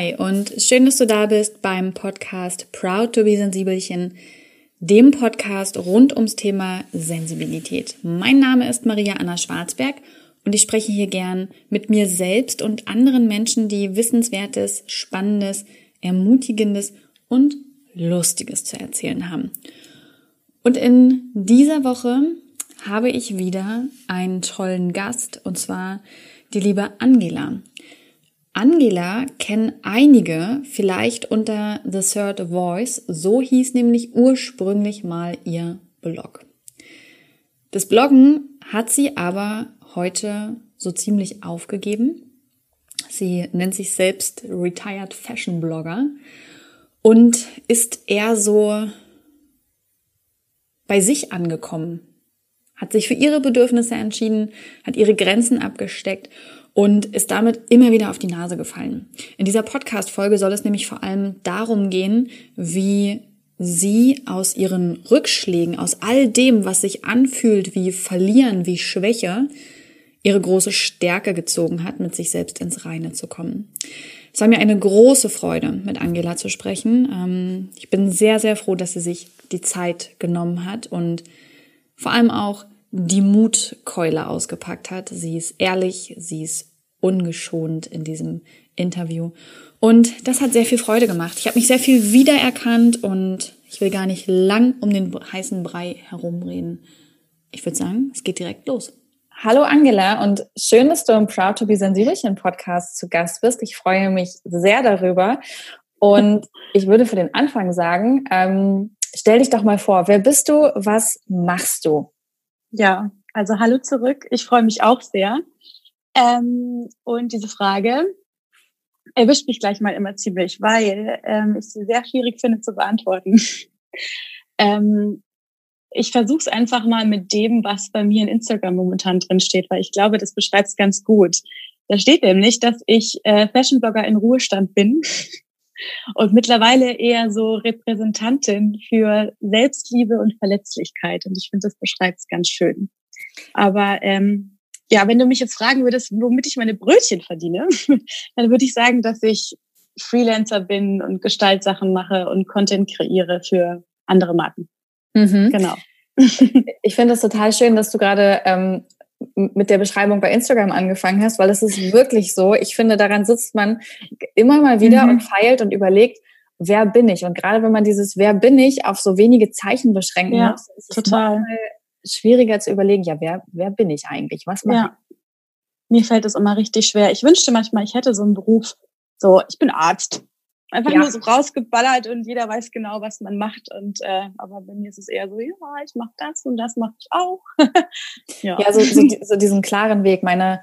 Hi und schön, dass du da bist beim Podcast Proud to be Sensibelchen, dem Podcast rund ums Thema Sensibilität. Mein Name ist Maria Anna Schwarzberg und ich spreche hier gern mit mir selbst und anderen Menschen, die Wissenswertes, Spannendes, Ermutigendes und Lustiges zu erzählen haben. Und in dieser Woche habe ich wieder einen tollen Gast und zwar die liebe Angela. Angela kennen einige vielleicht unter The Third Voice, so hieß nämlich ursprünglich mal ihr Blog. Das Bloggen hat sie aber heute so ziemlich aufgegeben. Sie nennt sich selbst Retired Fashion Blogger und ist eher so bei sich angekommen, hat sich für ihre Bedürfnisse entschieden, hat ihre Grenzen abgesteckt und ist damit immer wieder auf die Nase gefallen. In dieser Podcast-Folge soll es nämlich vor allem darum gehen, wie sie aus ihren Rückschlägen, aus all dem, was sich anfühlt wie Verlieren, wie Schwäche, ihre große Stärke gezogen hat, mit sich selbst ins Reine zu kommen. Es war mir eine große Freude, mit Angela zu sprechen. Ähm, ich bin sehr, sehr froh, dass sie sich die Zeit genommen hat und vor allem auch die Mutkeule ausgepackt hat. Sie ist ehrlich, sie ist ungeschont in diesem Interview. Und das hat sehr viel Freude gemacht. Ich habe mich sehr viel wiedererkannt und ich will gar nicht lang um den heißen Brei herumreden. Ich würde sagen, es geht direkt los. Hallo Angela und schön, dass du im Proud to be Sensibelchen Podcast zu Gast bist. Ich freue mich sehr darüber. Und ich würde für den Anfang sagen, ähm, stell dich doch mal vor, wer bist du, was machst du? Ja, also hallo zurück. Ich freue mich auch sehr. Ähm, und diese Frage erwischt mich gleich mal immer ziemlich, weil ähm, ich sie sehr schwierig finde zu beantworten. ähm, ich versuche es einfach mal mit dem, was bei mir in Instagram momentan drin steht, weil ich glaube, das beschreibt es ganz gut. Da steht nämlich, dass ich äh, Fashionblogger in Ruhestand bin und mittlerweile eher so Repräsentantin für Selbstliebe und Verletzlichkeit. Und ich finde, das beschreibt es ganz schön. Aber ähm, ja, wenn du mich jetzt fragen würdest, womit ich meine Brötchen verdiene, dann würde ich sagen, dass ich Freelancer bin und Gestaltsachen mache und Content kreiere für andere Marken. Mhm. Genau. Ich finde es total schön, dass du gerade ähm, mit der Beschreibung bei Instagram angefangen hast, weil es ist wirklich so. Ich finde, daran sitzt man immer mal wieder mhm. und feilt und überlegt, wer bin ich? Und gerade wenn man dieses Wer bin ich auf so wenige Zeichen beschränken ja, muss, ist es total schwieriger zu überlegen, ja, wer, wer bin ich eigentlich? Was mache ja. ich? Mir fällt es immer richtig schwer. Ich wünschte manchmal, ich hätte so einen Beruf. So, ich bin Arzt. Einfach ja. nur so rausgeballert und jeder weiß genau, was man macht. Und äh, aber bei mir ist es eher so, ja, ich mache das und das mache ich auch. ja, ja so, so, so diesen klaren Weg. Meine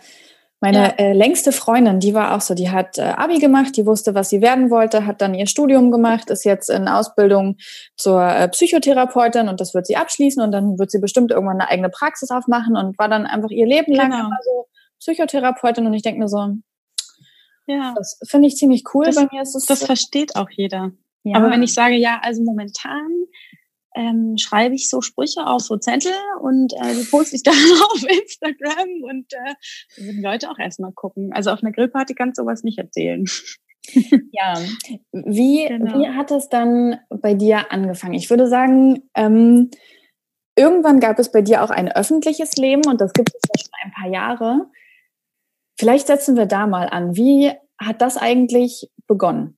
meine ja. äh, längste Freundin, die war auch so, die hat äh, Abi gemacht, die wusste, was sie werden wollte, hat dann ihr Studium gemacht, ist jetzt in Ausbildung zur äh, Psychotherapeutin und das wird sie abschließen und dann wird sie bestimmt irgendwann eine eigene Praxis aufmachen und war dann einfach ihr Leben lang genau. immer so Psychotherapeutin und ich denke mir so, ja, das finde ich ziemlich cool. Das, Bei mir ist es das versteht auch jeder. Ja. Aber wenn ich sage, ja, also momentan ähm, schreibe ich so Sprüche auf so Zettel und äh, die poste ich dann auf Instagram und äh, würden Leute auch erstmal gucken. Also auf einer Grillparty kannst du sowas nicht erzählen. ja, wie, genau. wie hat es dann bei dir angefangen? Ich würde sagen, ähm, irgendwann gab es bei dir auch ein öffentliches Leben und das gibt es ja schon ein paar Jahre. Vielleicht setzen wir da mal an. Wie hat das eigentlich begonnen?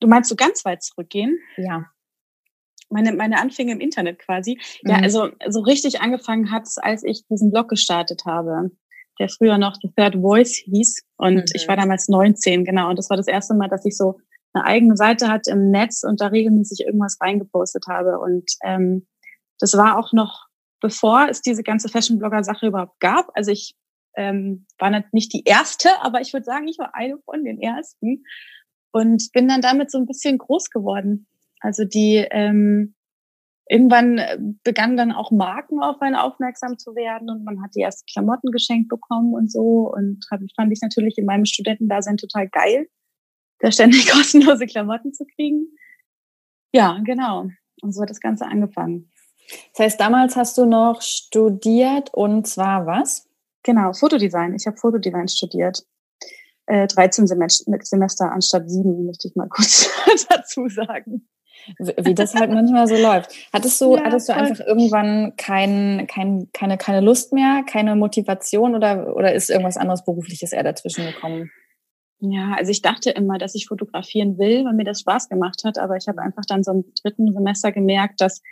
Du meinst so ganz weit zurückgehen? Ja meine, meine Anfänge im Internet quasi. Ja, mhm. also so richtig angefangen hat es, als ich diesen Blog gestartet habe, der früher noch The Third Voice hieß. Und mhm. ich war damals 19, genau. Und das war das erste Mal, dass ich so eine eigene Seite hatte im Netz und da regelmäßig irgendwas reingepostet habe. Und ähm, das war auch noch bevor es diese ganze Fashion-Blogger-Sache überhaupt gab. Also ich ähm, war nicht die erste, aber ich würde sagen, ich war eine von den ersten und bin dann damit so ein bisschen groß geworden. Also die ähm, irgendwann äh, begannen dann auch Marken auf einen aufmerksam zu werden und man hat die ersten Klamotten geschenkt bekommen und so und hab, fand ich natürlich in meinem Studentendasein total geil, da ständig kostenlose Klamotten zu kriegen. Ja, genau. Und so hat das Ganze angefangen. Das heißt, damals hast du noch studiert und zwar was? Genau, Fotodesign. Ich habe Fotodesign studiert. äh, 13 Semester anstatt sieben, möchte ich mal kurz dazu sagen. Wie das halt manchmal so läuft. Hattest du, ja, hattest du einfach irgendwann kein, kein, keine, keine Lust mehr, keine Motivation oder, oder ist irgendwas anderes Berufliches eher dazwischen gekommen? Ja, also ich dachte immer, dass ich fotografieren will, weil mir das Spaß gemacht hat, aber ich habe einfach dann so im dritten Semester gemerkt, dass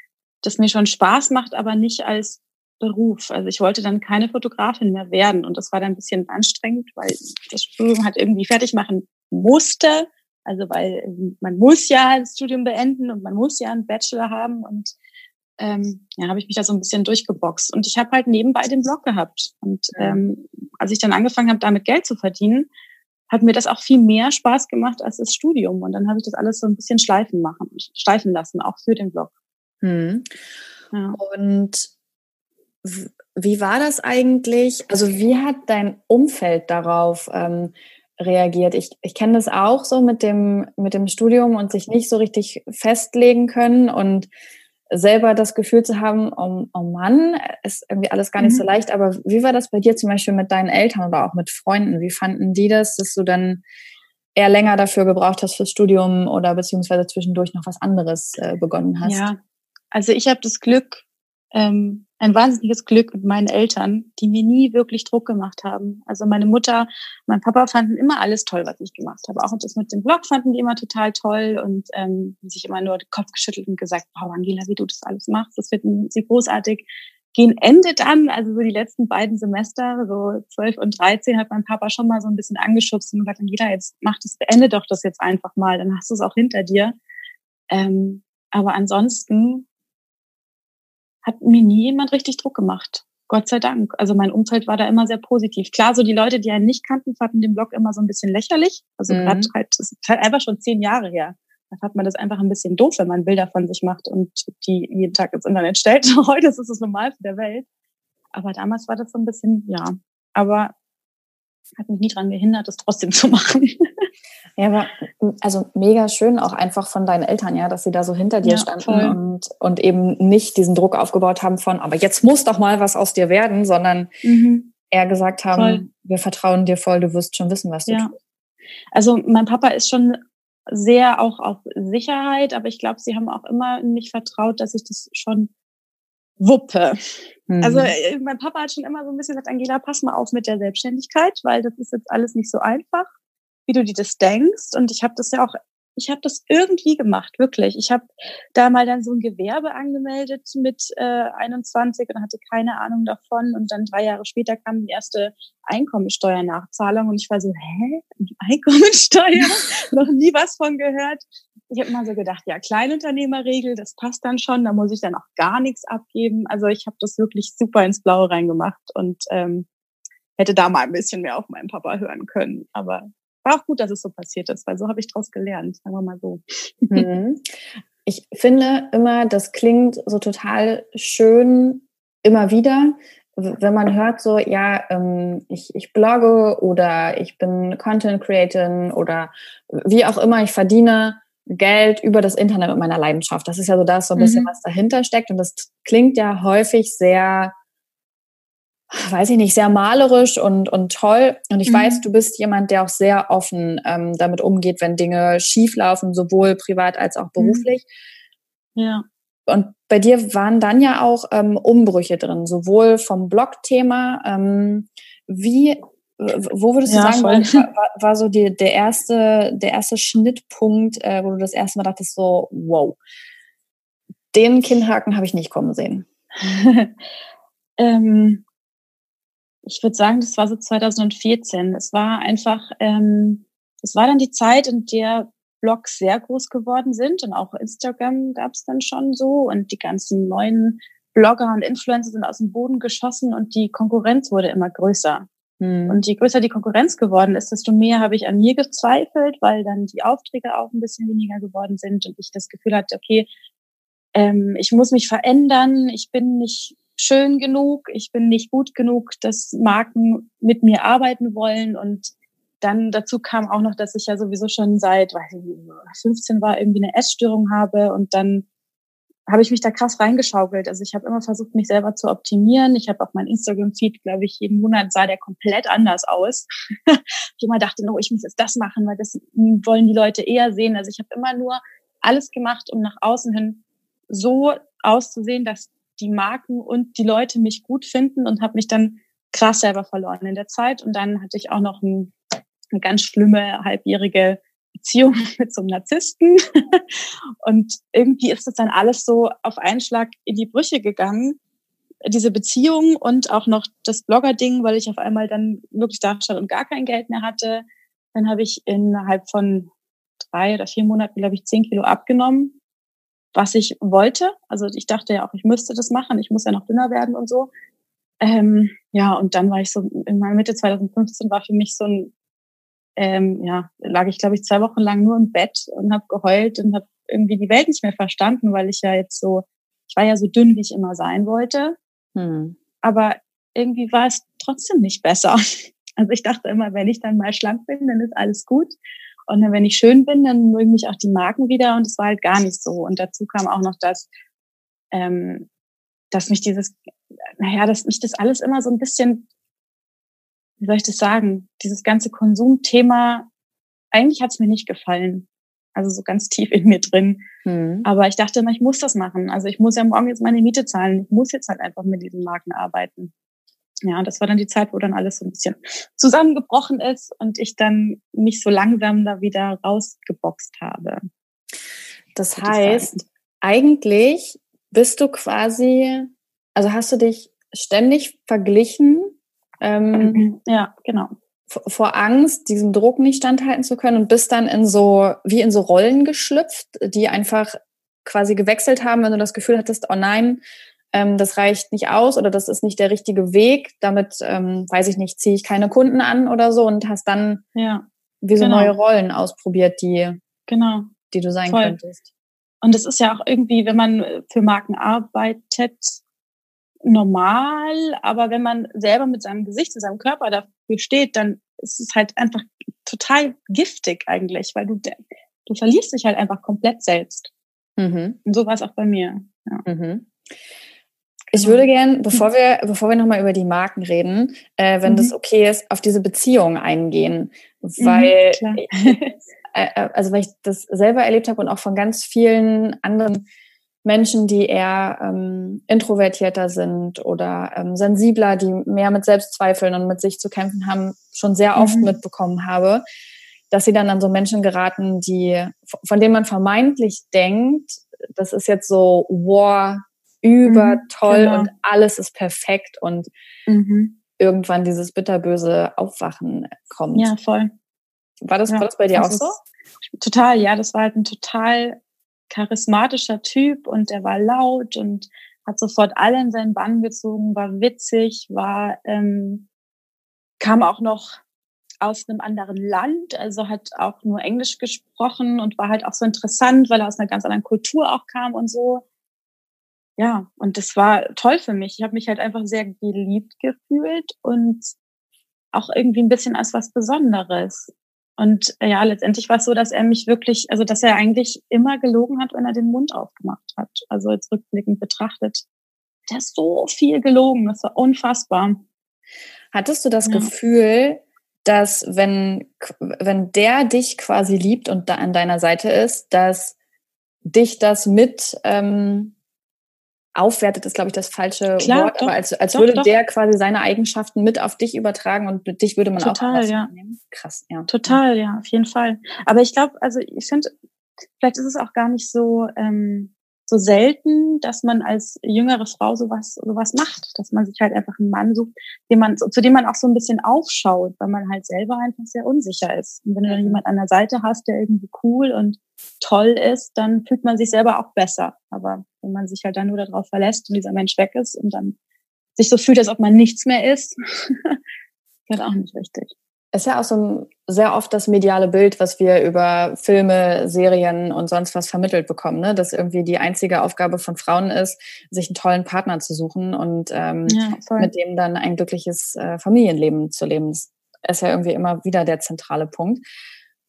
das mir schon Spaß macht, aber nicht als Beruf. Also ich wollte dann keine Fotografin mehr werden und das war dann ein bisschen anstrengend, weil das Studium hat irgendwie fertig machen musste. Also weil man muss ja das Studium beenden und man muss ja einen Bachelor haben und ähm, ja, habe ich mich da so ein bisschen durchgeboxt. Und ich habe halt nebenbei den Blog gehabt. Und ähm, als ich dann angefangen habe, damit Geld zu verdienen, hat mir das auch viel mehr Spaß gemacht als das Studium. Und dann habe ich das alles so ein bisschen schleifen machen, schleifen lassen, auch für den Blog. Hm. Ja. Und wie war das eigentlich? Also wie hat dein Umfeld darauf ähm, reagiert? Ich, ich kenne das auch so mit dem, mit dem Studium und sich nicht so richtig festlegen können und selber das Gefühl zu haben, oh, oh Mann, ist irgendwie alles gar nicht mhm. so leicht. Aber wie war das bei dir zum Beispiel mit deinen Eltern oder auch mit Freunden? Wie fanden die das, dass du dann eher länger dafür gebraucht hast fürs Studium oder beziehungsweise zwischendurch noch was anderes äh, begonnen hast? Ja, also ich habe das Glück, ähm, ein wahnsinniges Glück mit meinen Eltern, die mir nie wirklich Druck gemacht haben. Also meine Mutter, mein Papa fanden immer alles toll, was ich gemacht habe. Auch das mit dem Blog fanden die immer total toll und ähm, sich immer nur den Kopf geschüttelt und gesagt, wow, Angela, wie du das alles machst, das finden sie großartig. Gehen Ende dann, also so die letzten beiden Semester, so zwölf und dreizehn, hat mein Papa schon mal so ein bisschen angeschubst und gesagt, Angela, jetzt mach das, beende doch das jetzt einfach mal, dann hast du es auch hinter dir. Ähm, aber ansonsten hat mir nie jemand richtig Druck gemacht. Gott sei Dank. Also mein Umfeld war da immer sehr positiv. Klar, so die Leute, die einen nicht kannten, fanden den Blog immer so ein bisschen lächerlich. Also mhm. gerade halt, das ist halt einfach schon zehn Jahre her. Da hat man das einfach ein bisschen doof, wenn man Bilder von sich macht und die jeden Tag ins Internet stellt. Heute ist es das Normalste der Welt. Aber damals war das so ein bisschen, ja. Aber hat mich nie daran gehindert, das trotzdem zu machen. Ja, aber also mega schön auch einfach von deinen Eltern, ja, dass sie da so hinter dir ja, standen und, und eben nicht diesen Druck aufgebaut haben von, aber jetzt muss doch mal was aus dir werden, sondern mhm. eher gesagt haben, voll. wir vertrauen dir voll, du wirst schon wissen, was du ja. tust. Also mein Papa ist schon sehr auch auf Sicherheit, aber ich glaube, sie haben auch immer in mich vertraut, dass ich das schon wuppe. Mhm. Also mein Papa hat schon immer so ein bisschen gesagt, Angela, pass mal auf mit der Selbstständigkeit, weil das ist jetzt alles nicht so einfach wie du dir das denkst. Und ich habe das ja auch, ich habe das irgendwie gemacht, wirklich. Ich habe da mal dann so ein Gewerbe angemeldet mit äh, 21 und hatte keine Ahnung davon. Und dann drei Jahre später kam die erste Einkommensteuernachzahlung und ich war so, hä? Einkommensteuer? Noch nie was von gehört. Ich habe mal so gedacht, ja, Kleinunternehmerregel, das passt dann schon, da muss ich dann auch gar nichts abgeben. Also ich habe das wirklich super ins Blaue reingemacht und ähm, hätte da mal ein bisschen mehr auf meinen Papa hören können. Aber war auch gut, dass es so passiert ist, weil so habe ich daraus gelernt, sagen wir mal so. Mhm. Ich finde immer, das klingt so total schön immer wieder, wenn man hört so, ja, ähm, ich, ich blogge oder ich bin Content Creator oder wie auch immer, ich verdiene Geld über das Internet mit meiner Leidenschaft. Das ist ja so das, so ein bisschen, mhm. was dahinter steckt. Und das klingt ja häufig sehr weiß ich nicht, sehr malerisch und, und toll. Und ich mhm. weiß, du bist jemand, der auch sehr offen ähm, damit umgeht, wenn Dinge schief laufen, sowohl privat als auch mhm. beruflich. Ja. Und bei dir waren dann ja auch ähm, Umbrüche drin, sowohl vom Blog-Thema, ähm, wie, wo würdest du ja, sagen, war, war, war, so die, der erste, der erste Schnittpunkt, äh, wo du das erste Mal dachtest, so, wow, den Kinnhaken habe ich nicht kommen sehen? ähm, ich würde sagen, das war so 2014. Es war einfach, ähm, es war dann die Zeit, in der Blogs sehr groß geworden sind und auch Instagram gab es dann schon so und die ganzen neuen Blogger und Influencer sind aus dem Boden geschossen und die Konkurrenz wurde immer größer. Hm. Und je größer die Konkurrenz geworden ist, desto mehr habe ich an mir gezweifelt, weil dann die Aufträge auch ein bisschen weniger geworden sind und ich das Gefühl hatte, okay, ähm, ich muss mich verändern, ich bin nicht schön genug, ich bin nicht gut genug, dass Marken mit mir arbeiten wollen und dann dazu kam auch noch, dass ich ja sowieso schon seit weiß ich, 15 war irgendwie eine Essstörung habe und dann habe ich mich da krass reingeschaukelt. Also ich habe immer versucht, mich selber zu optimieren. Ich habe auch mein Instagram-Feed, glaube ich, jeden Monat sah der komplett anders aus. ich immer dachte, no, ich muss jetzt das machen, weil das wollen die Leute eher sehen. Also ich habe immer nur alles gemacht, um nach außen hin so auszusehen, dass die Marken und die Leute mich gut finden und habe mich dann krass selber verloren in der Zeit. Und dann hatte ich auch noch ein, eine ganz schlimme halbjährige Beziehung mit so einem Narzissten. und irgendwie ist das dann alles so auf einen Schlag in die Brüche gegangen. Diese Beziehung und auch noch das Blogger-Ding, weil ich auf einmal dann wirklich da stand und gar kein Geld mehr hatte. Dann habe ich innerhalb von drei oder vier Monaten, glaube ich, zehn Kilo abgenommen, was ich wollte. Also ich dachte ja auch, ich müsste das machen. Ich muss ja noch dünner werden und so. Ähm, ja, und dann war ich so, in meiner Mitte 2015 war für mich so ein ähm, ja, lag ich, glaube ich, zwei Wochen lang nur im Bett und habe geheult und habe irgendwie die Welt nicht mehr verstanden, weil ich ja jetzt so, ich war ja so dünn, wie ich immer sein wollte. Hm. Aber irgendwie war es trotzdem nicht besser. Also ich dachte immer, wenn ich dann mal schlank bin, dann ist alles gut. Und dann, wenn ich schön bin, dann mögen mich auch die Marken wieder. Und es war halt gar nicht so. Und dazu kam auch noch das, ähm, dass mich dieses, naja, dass mich das alles immer so ein bisschen wie soll ich das sagen, dieses ganze Konsumthema, eigentlich hat es mir nicht gefallen. Also so ganz tief in mir drin. Hm. Aber ich dachte immer, ich muss das machen. Also ich muss ja morgen jetzt meine Miete zahlen. Ich muss jetzt halt einfach mit diesen Marken arbeiten. Ja, und das war dann die Zeit, wo dann alles so ein bisschen zusammengebrochen ist und ich dann mich so langsam da wieder rausgeboxt habe. Das heißt, eigentlich bist du quasi, also hast du dich ständig verglichen ähm, mhm. ja, genau. Vor Angst, diesem Druck nicht standhalten zu können und bist dann in so, wie in so Rollen geschlüpft, die einfach quasi gewechselt haben, wenn du das Gefühl hattest, oh nein, ähm, das reicht nicht aus oder das ist nicht der richtige Weg, damit, ähm, weiß ich nicht, ziehe ich keine Kunden an oder so und hast dann ja, wie so genau. neue Rollen ausprobiert, die, genau. die du sein Voll. könntest. Und es ist ja auch irgendwie, wenn man für Marken arbeitet, normal, aber wenn man selber mit seinem Gesicht, und seinem Körper dafür steht, dann ist es halt einfach total giftig eigentlich, weil du, du verlierst dich halt einfach komplett selbst. Mhm. Und so war es auch bei mir. Ja. Mhm. Ich würde gern, bevor wir, bevor wir nochmal über die Marken reden, äh, wenn mhm. das okay ist, auf diese Beziehung eingehen. Weil, mhm, äh, äh, also weil ich das selber erlebt habe und auch von ganz vielen anderen Menschen, die eher ähm, introvertierter sind oder ähm, sensibler, die mehr mit Selbstzweifeln und mit sich zu kämpfen haben, schon sehr oft mhm. mitbekommen habe, dass sie dann an so Menschen geraten, die, von denen man vermeintlich denkt, das ist jetzt so, wow, über mhm, toll genau. und alles ist perfekt und mhm. irgendwann dieses bitterböse Aufwachen kommt. Ja, voll. War das, ja, war das bei dir das auch so? Total, ja, das war halt ein total charismatischer Typ und der war laut und hat sofort alle in seinen Bann gezogen, war witzig, war ähm, kam auch noch aus einem anderen Land, also hat auch nur Englisch gesprochen und war halt auch so interessant, weil er aus einer ganz anderen Kultur auch kam und so. Ja, und das war toll für mich. Ich habe mich halt einfach sehr geliebt gefühlt und auch irgendwie ein bisschen als was Besonderes. Und äh, ja, letztendlich war es so, dass er mich wirklich, also dass er eigentlich immer gelogen hat, wenn er den Mund aufgemacht hat. Also jetzt rückblickend betrachtet. Der ist so viel gelogen, das war unfassbar. Hattest du das ja. Gefühl, dass wenn, wenn der dich quasi liebt und da an deiner Seite ist, dass dich das mit ähm, aufwertet, ist, glaube ich, das falsche Klar, Wort, doch, aber als, als doch, würde doch. der quasi seine Eigenschaften mit auf dich übertragen und mit dich würde man Total, auch ja. nehmen. Krass, ja. Total, ja, auf jeden Fall. Aber ich glaube, also ich finde, vielleicht ist es auch gar nicht so, ähm, so selten, dass man als jüngere Frau sowas, sowas macht, dass man sich halt einfach einen Mann sucht, den man, zu dem man auch so ein bisschen aufschaut, weil man halt selber einfach sehr unsicher ist. Und wenn du dann mhm. jemand an der Seite hast, der irgendwie cool und toll ist, dann fühlt man sich selber auch besser. Aber wenn man sich halt dann nur darauf verlässt und dieser Mensch weg ist und dann sich so fühlt, als ob man nichts mehr ist, ist halt auch nicht richtig ist ja auch so ein, sehr oft das mediale Bild, was wir über Filme, Serien und sonst was vermittelt bekommen, ne? dass irgendwie die einzige Aufgabe von Frauen ist, sich einen tollen Partner zu suchen und ähm, ja, mit dem dann ein glückliches äh, Familienleben zu leben. Das ist ja irgendwie immer wieder der zentrale Punkt.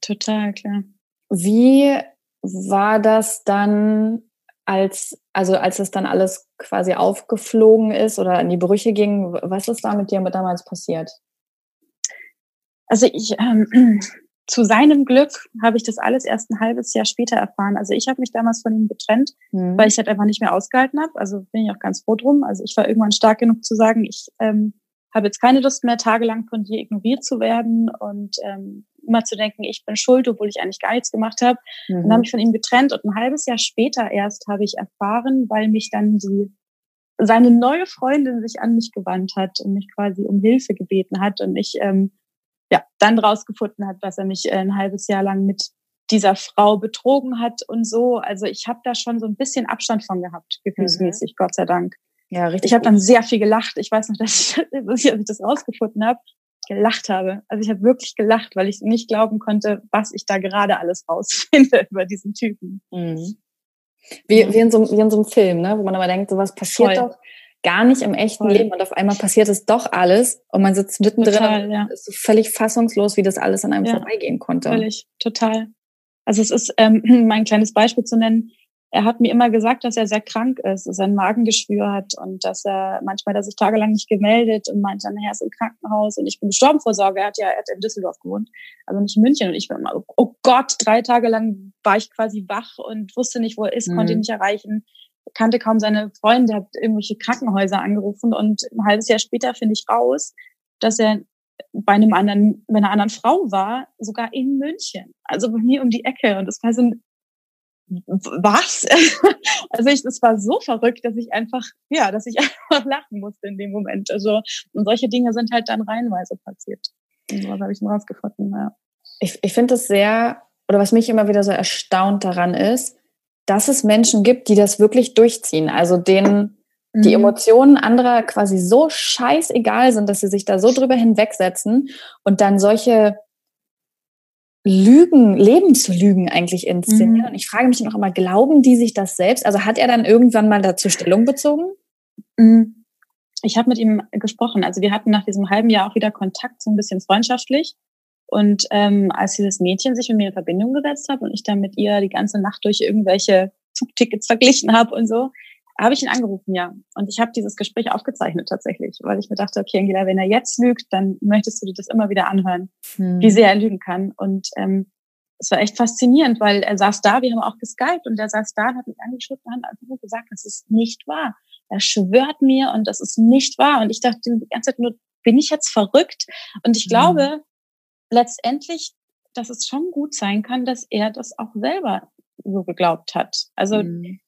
Total, klar. Wie war das dann als, also als es dann alles quasi aufgeflogen ist oder in die Brüche ging, was ist da mit dir damals passiert? Also ich, ähm, zu seinem Glück habe ich das alles erst ein halbes Jahr später erfahren. Also ich habe mich damals von ihm getrennt, mhm. weil ich halt einfach nicht mehr ausgehalten habe. Also bin ich auch ganz froh drum. Also ich war irgendwann stark genug zu sagen, ich ähm, habe jetzt keine Lust mehr, tagelang von dir ignoriert zu werden und ähm, immer zu denken, ich bin schuld, obwohl ich eigentlich gar nichts gemacht habe. Mhm. Und dann habe ich von ihm getrennt und ein halbes Jahr später erst habe ich erfahren, weil mich dann die seine neue Freundin sich an mich gewandt hat und mich quasi um Hilfe gebeten hat und ich ähm, ja dann rausgefunden hat, dass er mich äh, ein halbes Jahr lang mit dieser Frau betrogen hat und so. Also ich habe da schon so ein bisschen Abstand von gehabt, gefühlsmäßig, mhm. Gott sei Dank. Ja, richtig. Ich habe dann sehr viel gelacht. Ich weiß noch, dass ich, als ich das rausgefunden habe, gelacht habe. Also ich habe wirklich gelacht, weil ich nicht glauben konnte, was ich da gerade alles rausfinde über diesen Typen. Mhm. Wie, wie, in so, wie in so einem Film, ne? wo man aber denkt, sowas passiert Voll. doch gar nicht im echten Voll. Leben und auf einmal passiert es doch alles und man sitzt mittendrin total, und ja. ist so völlig fassungslos, wie das alles an einem ja, vorbeigehen konnte. Völlig, total. Also es ist, ähm, mein kleines Beispiel zu nennen, er hat mir immer gesagt, dass er sehr krank ist, dass er ein Magengeschwür hat und dass er manchmal, dass sich tagelang nicht gemeldet und meinte dann, er ist im Krankenhaus und ich bin gestorben vor Sorge. Er hat ja er hat in Düsseldorf gewohnt, also nicht in München. Und ich bin immer, oh Gott, drei Tage lang war ich quasi wach und wusste nicht, wo er ist, mhm. konnte ihn nicht erreichen, kannte kaum seine Freunde, hat irgendwelche Krankenhäuser angerufen und ein halbes Jahr später finde ich raus, dass er bei einem anderen, bei einer anderen Frau war, sogar in München, also bei mir um die Ecke. Und das war so ein was? also ich, das war so verrückt, dass ich einfach, ja, dass ich einfach lachen musste in dem Moment. Also, und solche Dinge sind halt dann reihenweise passiert. Und sowas habe ich dann rausgefunden, ja. Ich, ich finde es sehr, oder was mich immer wieder so erstaunt daran ist, dass es Menschen gibt, die das wirklich durchziehen. Also denen die mhm. Emotionen anderer quasi so scheißegal sind, dass sie sich da so drüber hinwegsetzen und dann solche Lügen, Lebenslügen eigentlich inszenieren. Mhm. Und ich frage mich noch immer, glauben die sich das selbst? Also hat er dann irgendwann mal dazu Stellung bezogen? Mhm. Ich habe mit ihm gesprochen. Also wir hatten nach diesem halben Jahr auch wieder Kontakt, so ein bisschen freundschaftlich. Und ähm, als dieses Mädchen sich mit mir in Verbindung gesetzt hat und ich dann mit ihr die ganze Nacht durch irgendwelche Zugtickets verglichen habe und so, habe ich ihn angerufen, ja. Und ich habe dieses Gespräch aufgezeichnet tatsächlich, weil ich mir dachte, okay, Angela, wenn er jetzt lügt, dann möchtest du dir das immer wieder anhören, hm. wie sehr er lügen kann. Und ähm, es war echt faszinierend, weil er saß da, wir haben auch geskypt und er saß da und hat mich angeschaut und hat einfach gesagt, das ist nicht wahr. Er schwört mir und das ist nicht wahr. Und ich dachte die ganze Zeit nur, bin ich jetzt verrückt? Und ich hm. glaube letztendlich, dass es schon gut sein kann, dass er das auch selber so geglaubt hat. Also hm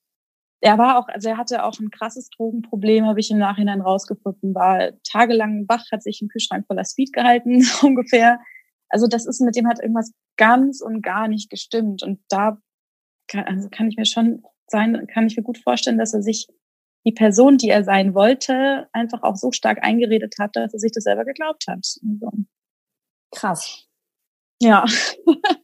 er war auch, also er hatte auch ein krasses Drogenproblem, habe ich im Nachhinein rausgefunden, war tagelang wach, hat sich im Kühlschrank voller Speed gehalten, ungefähr. Also das ist, mit dem hat irgendwas ganz und gar nicht gestimmt. Und da kann, also kann ich mir schon sein, kann ich mir gut vorstellen, dass er sich die Person, die er sein wollte, einfach auch so stark eingeredet hat, dass er sich das selber geglaubt hat. Also. Krass. Ja.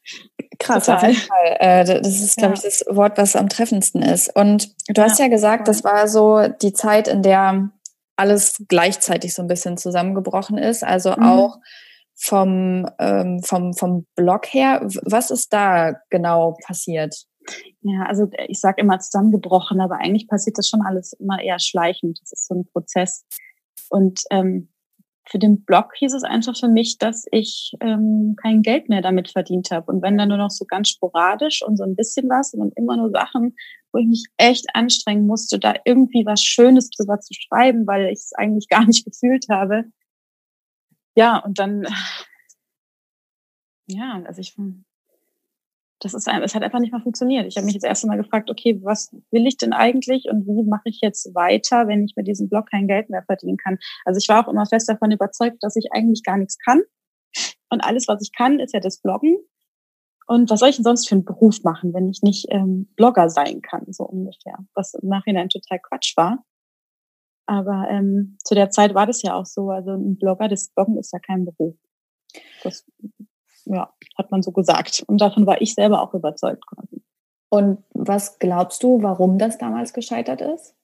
Krass, Total. auf jeden Fall. Äh, das ist, glaube ich, das Wort, was am treffendsten ist. Und du hast ja, gesagt, das war so die Zeit, in der alles gleichzeitig so ein bisschen zusammengebrochen ist. Also mhm. auch vom, ähm, vom, vom Blog her. Was ist da genau passiert? Ja, also ich sage immer zusammengebrochen, aber eigentlich passiert das schon alles immer eher schleichend. Das ist so ein Prozess. Und ähm, für den Blog hieß es einfach für mich, dass ich ähm, kein Geld mehr damit verdient habe. Und wenn dann nur noch so ganz sporadisch und so ein bisschen was und immer nur Sachen, wo ich mich echt anstrengen musste, da irgendwie was Schönes drüber zu schreiben, weil ich es eigentlich gar nicht gefühlt habe. Ja, und dann, ja, also ich das ist ein, es hat einfach nicht mehr funktioniert. Ich habe mich jetzt erst einmal gefragt, okay, was will ich denn eigentlich und wie mache ich jetzt weiter, wenn ich mit diesem Blog kein Geld mehr verdienen kann? Also ich war auch immer fest davon überzeugt, dass ich eigentlich gar nichts kann. Und alles, was ich kann, ist ja das Bloggen. Und was soll ich denn sonst für einen Beruf machen, wenn ich nicht ähm, Blogger sein kann, so ungefähr? Was im Nachhinein total Quatsch war. Aber ähm, zu der Zeit war das ja auch so. Also ein Blogger, das Bloggen ist ja kein Beruf. Das ja, hat man so gesagt. Und davon war ich selber auch überzeugt quasi. Und was glaubst du, warum das damals gescheitert ist?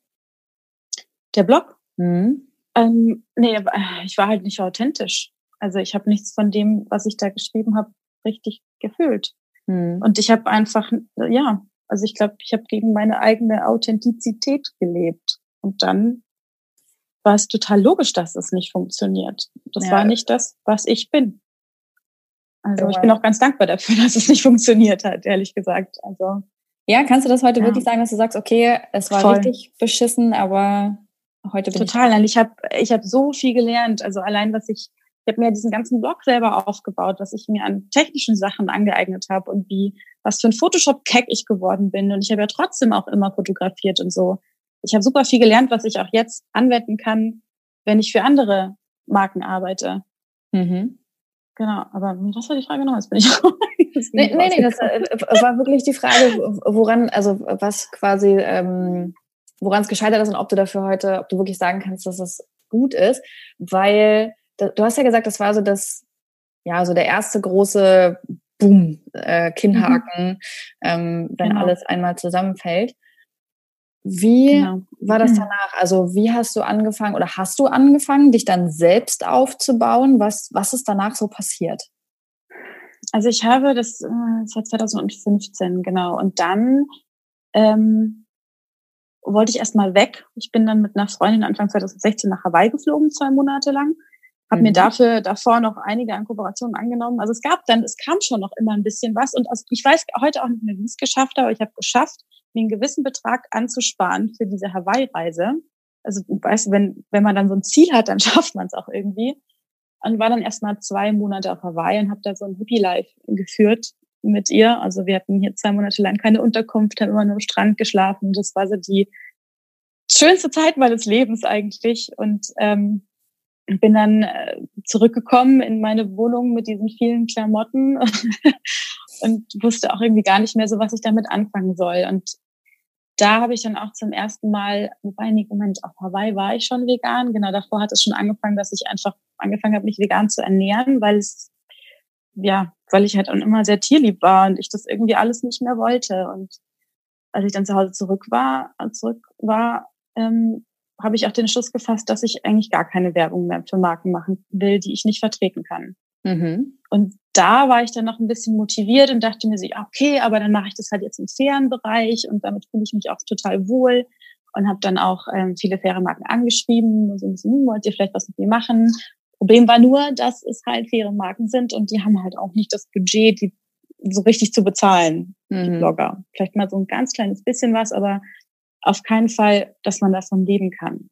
Der Blog? Mhm. Ähm, nee, ich war halt nicht authentisch. Also ich habe nichts von dem, was ich da geschrieben habe, richtig gefühlt. Mhm. Und ich habe einfach, ja, Also ich glaube, ich habe gegen meine eigene Authentizität gelebt. Und dann war es total logisch, dass es nicht funktioniert. Das ja. war nicht das, was ich bin. Also ich bin auch ganz dankbar dafür, dass es nicht funktioniert hat, ehrlich gesagt. Also ja, kannst du das heute ja. wirklich sagen, dass du sagst, okay, es war Voll. richtig beschissen, aber heute bin total. Ich, ich habe ich habe so viel gelernt. Also allein was ich ich habe mir diesen ganzen Blog selber aufgebaut, was ich mir an technischen Sachen angeeignet habe und wie, was für ein Photoshop-Cack ich geworden bin. Und ich habe ja trotzdem auch immer fotografiert und so. Ich habe super viel gelernt, was ich auch jetzt anwenden kann, wenn ich für andere Marken arbeite. Mhm. Genau, aber was war die Frage noch? Jetzt bin ich nee, nee, nee, das äh, war wirklich die Frage, woran, also was quasi, ähm, woran es gescheitert ist und ob du dafür heute, ob du wirklich sagen kannst, dass es gut ist, weil du hast ja gesagt, das war so das, ja, so der erste große Boom, äh, Kinnhaken, mhm. ähm, wenn genau. alles einmal zusammenfällt. Wie genau. war das danach? Also wie hast du angefangen oder hast du angefangen, dich dann selbst aufzubauen? Was, was ist danach so passiert? Also ich habe das, äh, das war 2015, genau. Und dann ähm, wollte ich erstmal weg. Ich bin dann mit einer Freundin Anfang 2016 nach Hawaii geflogen, zwei Monate lang. Habe mhm. mir dafür davor noch einige an Kooperationen angenommen. Also es gab dann, es kam schon noch immer ein bisschen was. Und also ich weiß heute auch nicht mehr, wie ich es geschafft habe, aber ich habe geschafft, mir einen gewissen Betrag anzusparen für diese Hawaii-Reise. Also weißt du, wenn, wenn man dann so ein Ziel hat, dann schafft man es auch irgendwie. Und war dann erstmal zwei Monate auf Hawaii und habe da so ein Hippie-Life geführt mit ihr. Also wir hatten hier zwei Monate lang keine Unterkunft, haben immer nur am Strand geschlafen. Das war so die schönste Zeit meines Lebens eigentlich. Und ähm, bin dann äh, zurückgekommen in meine Wohnung mit diesen vielen Klamotten und wusste auch irgendwie gar nicht mehr so, was ich damit anfangen soll. Und da habe ich dann auch zum ersten Mal, wobei, nee, Moment, auf Hawaii war ich schon vegan. Genau, davor hat es schon angefangen, dass ich einfach angefangen habe, mich vegan zu ernähren, weil es, ja, weil ich halt auch immer sehr tierlieb war und ich das irgendwie alles nicht mehr wollte. Und als ich dann zu Hause zurück war, zurück war, ähm, habe ich auch den Schluss gefasst, dass ich eigentlich gar keine Werbung mehr für Marken machen will, die ich nicht vertreten kann. Mhm. Und da war ich dann noch ein bisschen motiviert und dachte mir so, okay, aber dann mache ich das halt jetzt im fairen Bereich und damit fühle ich mich auch total wohl und habe dann auch ähm, viele faire Marken angeschrieben und so ein bisschen, hm, wollt ihr vielleicht was mit mir machen? Problem war nur, dass es halt faire Marken sind und die haben halt auch nicht das Budget, die so richtig zu bezahlen, mhm. die Blogger. Vielleicht mal so ein ganz kleines bisschen was, aber auf keinen Fall, dass man davon leben kann.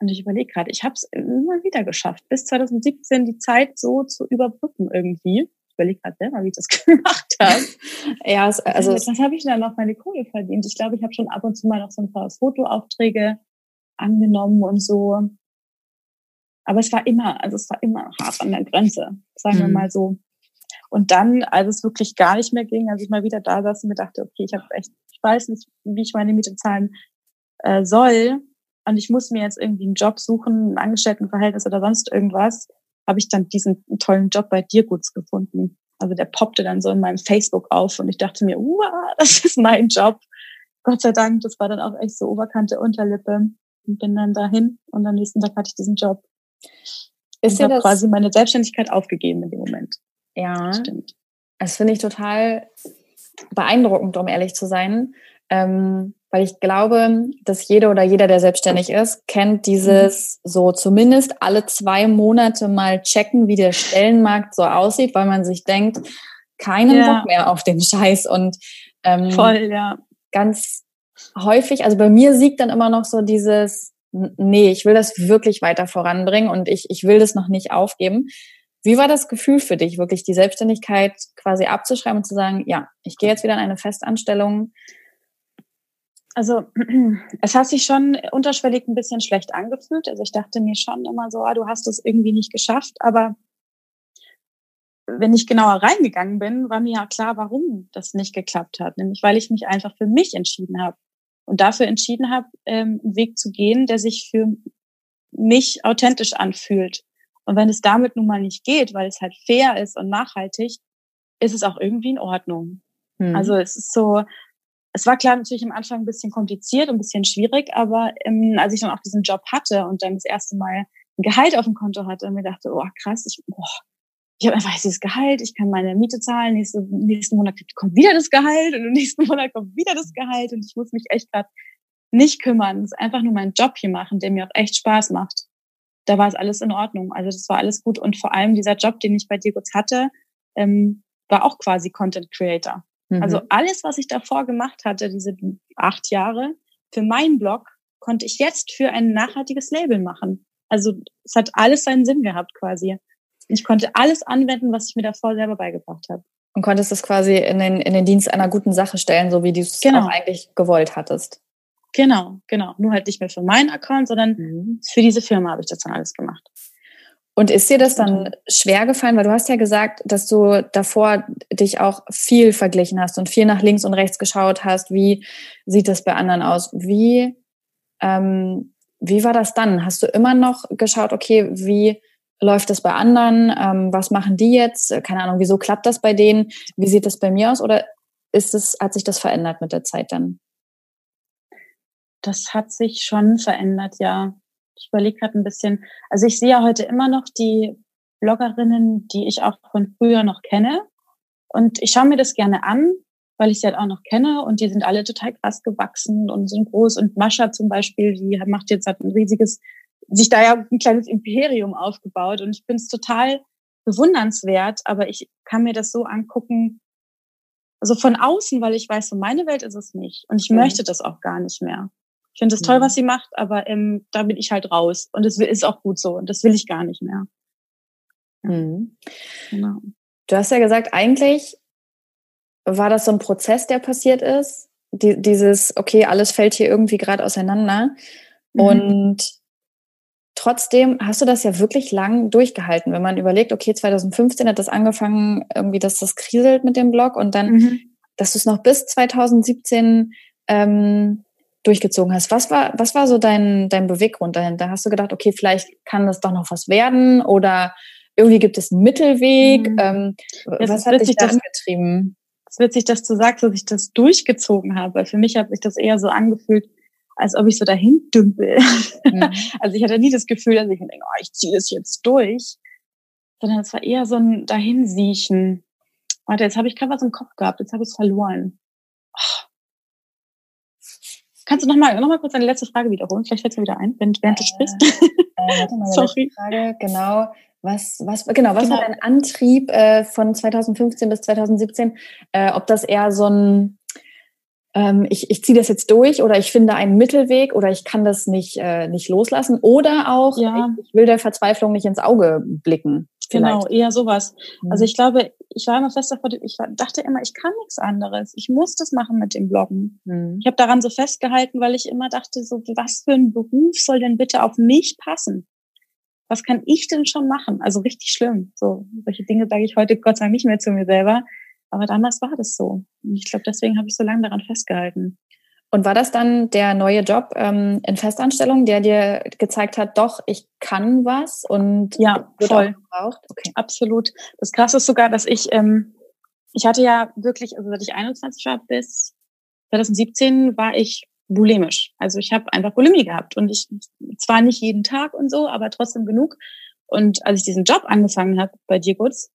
Und ich überlege gerade, ich habe es immer wieder geschafft, bis 2017 die Zeit so zu überbrücken irgendwie. Ich überlege gerade selber, wie ich das gemacht habe. ja, also, also was habe ich denn noch meine Kohle verdient? Ich glaube, ich habe schon ab und zu mal noch so ein paar Fotoaufträge angenommen und so. Aber es war immer, also es war immer hart an der Grenze, sagen mhm. wir mal so. Und dann, als es wirklich gar nicht mehr ging, als ich mal wieder da saß und mir dachte, okay, ich habe echt, ich weiß nicht, wie ich meine Miete zahlen äh, soll, und ich muss mir jetzt irgendwie einen Job suchen, ein Angestelltenverhältnis oder sonst irgendwas, habe ich dann diesen tollen Job bei Dirguts gefunden. Also der poppte dann so in meinem Facebook auf und ich dachte mir, wow, das ist mein Job. Gott sei Dank, das war dann auch echt so Oberkante Unterlippe und bin dann dahin und am nächsten Tag hatte ich diesen Job. Ist ich habe quasi meine Selbstständigkeit aufgegeben in dem Moment. Ja, stimmt. Das finde ich total beeindruckend, um ehrlich zu sein. Ähm, weil ich glaube, dass jeder oder jeder, der selbstständig ist, kennt dieses so zumindest alle zwei Monate mal checken, wie der Stellenmarkt so aussieht, weil man sich denkt, keinen ja. Bock mehr auf den Scheiß und ähm, voll, ja. Ganz häufig, also bei mir siegt dann immer noch so dieses, nee, ich will das wirklich weiter voranbringen und ich, ich will das noch nicht aufgeben. Wie war das Gefühl für dich, wirklich die Selbstständigkeit quasi abzuschreiben und zu sagen, ja, ich gehe jetzt wieder in eine Festanstellung, also es hat sich schon unterschwellig ein bisschen schlecht angefühlt. Also ich dachte mir schon immer so, ah, du hast es irgendwie nicht geschafft. Aber wenn ich genauer reingegangen bin, war mir ja klar, warum das nicht geklappt hat. Nämlich weil ich mich einfach für mich entschieden habe und dafür entschieden habe, ähm, einen Weg zu gehen, der sich für mich authentisch anfühlt. Und wenn es damit nun mal nicht geht, weil es halt fair ist und nachhaltig, ist es auch irgendwie in Ordnung. Mhm. Also es ist so, es war klar natürlich am Anfang ein bisschen kompliziert und ein bisschen schwierig, aber ähm, als ich dann auch diesen Job hatte und dann das erste Mal ein Gehalt auf dem Konto hatte und mir dachte, oh krass, ich, boah, ich habe einfach dieses Gehalt, ich kann meine Miete zahlen, nächsten, nächsten Monat kommt wieder das Gehalt und im nächsten Monat kommt wieder das Gehalt und ich muss mich echt gerade nicht kümmern. Es ist einfach nur meinen Job hier machen, der mir auch echt Spaß macht. Da war es alles in Ordnung. Also das war alles gut. Und vor allem dieser Job, den ich bei dir kurz hatte, ähm, war auch quasi Content Creator. Mhm. Also alles, was ich davor gemacht hatte, diese acht Jahre, für meinen Blog, konnte ich jetzt für ein nachhaltiges Label machen. Also es hat alles seinen Sinn gehabt quasi. Ich konnte alles anwenden, was ich mir davor selber beigebracht habe. Und konntest es quasi in den, in den Dienst einer guten Sache stellen, so wie du es genau. auch eigentlich gewollt hattest. Genau, genau. Nur halt nicht mehr für meinen Account, sondern mhm. für diese Firma habe ich das dann alles gemacht. Und ist dir das dann mhm. schwer gefallen? Weil du hast ja gesagt, dass du davor dich auch viel verglichen hast und viel nach links und rechts geschaut hast. Wie sieht das bei anderen aus? Wie, ähm, wie war das dann? Hast du immer noch geschaut, okay, wie läuft das bei anderen? Ähm, was machen die jetzt? Keine Ahnung, wieso klappt das bei denen? Wie sieht das bei mir aus? Oder ist es, hat sich das verändert mit der Zeit dann? Das hat sich schon verändert, ja. Ich überlege gerade ein bisschen. Also ich sehe ja heute immer noch die Bloggerinnen, die ich auch von früher noch kenne. Und ich schaue mir das gerne an, weil ich sie halt auch noch kenne und die sind alle total krass gewachsen und sind groß. Und Mascha zum Beispiel, die macht jetzt halt ein riesiges sich da ja ein kleines Imperium aufgebaut und ich finde es total bewundernswert, aber ich kann mir das so angucken, also von außen, weil ich weiß, so meine Welt ist es nicht und ich mhm. möchte das auch gar nicht mehr. Ich finde es toll, mhm. was sie macht, aber ähm, da bin ich halt raus und es ist auch gut so und das will ich gar nicht mehr. Ja. Mhm. Genau. Du hast ja gesagt, eigentlich war das so ein Prozess, der passiert ist. Die, dieses, okay, alles fällt hier irgendwie gerade auseinander. Mhm. Und Trotzdem hast du das ja wirklich lang durchgehalten, wenn man überlegt, okay, 2015 hat das angefangen, irgendwie, dass das kriselt mit dem Blog und dann, mhm. dass du es noch bis 2017 ähm, durchgezogen hast. Was war, was war so dein, dein Beweggrund dahinter? Hast du gedacht, okay, vielleicht kann das doch noch was werden oder irgendwie gibt es einen Mittelweg? Mhm. Ähm, was hat dich daran getrieben? Es wird sich, dass du sagst, dass ich das durchgezogen habe. Für mich hat sich das eher so angefühlt, als ob ich so dahin dümpel. Mhm. Also ich hatte nie das Gefühl, dass ich mir denke, oh, ich ziehe das jetzt durch, sondern es war eher so ein Dahinsiechen. Warte, jetzt habe ich gerade was im Kopf gehabt, jetzt habe ich es verloren. Oh. Kannst du noch mal, noch mal kurz deine letzte Frage wiederholen? Vielleicht fällt es mir wieder ein, während, während du sprichst. Äh, warte mal, Sorry. Frage, genau. Was, was, genau, was genau. war dein Antrieb äh, von 2015 bis 2017? Äh, ob das eher so ein ähm, ich, ich ziehe das jetzt durch oder ich finde einen Mittelweg oder ich kann das nicht, äh, nicht loslassen oder auch ja. ich, ich will der Verzweiflung nicht ins Auge blicken. Genau, eher sowas. Mhm. Also ich glaube, ich war immer fest davor, ich dachte immer, ich kann nichts anderes. Ich muss das machen mit dem Bloggen. Mhm. Ich habe daran so festgehalten, weil ich immer dachte, so was für ein Beruf soll denn bitte auf mich passen? Was kann ich denn schon machen? Also richtig schlimm. So solche Dinge sage ich heute Gott sei Dank nicht mehr zu mir selber. Aber damals war das so. Und ich glaube, deswegen habe ich so lange daran festgehalten. Und war das dann der neue Job ähm, in Festanstellung, der dir gezeigt hat, doch, ich kann was und ja, voll. Gebraucht? Okay. Absolut. Das Krasse ist sogar, dass ich, ähm, ich hatte ja wirklich, also seit ich 21 war bis 2017 war ich bulimisch. Also ich habe einfach Bulimie gehabt und ich zwar nicht jeden Tag und so, aber trotzdem genug. Und als ich diesen Job angefangen habe bei dir kurz,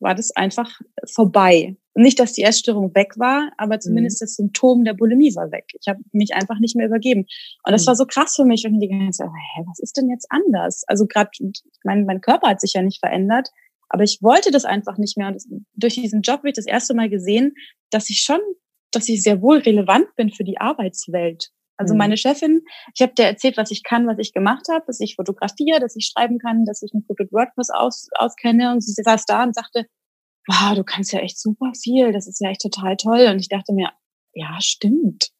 war das einfach vorbei. Nicht, dass die Essstörung weg war, aber zumindest mhm. das Symptom der Bulimie war weg. Ich habe mich einfach nicht mehr übergeben. Und das mhm. war so krass für mich. Und die ganze Zeit, hä, was ist denn jetzt anders? Also gerade, mein, mein Körper hat sich ja nicht verändert, aber ich wollte das einfach nicht mehr. Und das, durch diesen Job habe ich das erste Mal gesehen, dass ich schon, dass ich sehr wohl relevant bin für die Arbeitswelt. Also mhm. meine Chefin, ich habe dir erzählt, was ich kann, was ich gemacht habe, dass ich fotografiere, dass ich schreiben kann, dass ich ein Produkt WordPress aus, auskenne. Und sie saß da und sagte, wow, du kannst ja echt super viel, das ist ja echt total toll. Und ich dachte mir, ja, stimmt.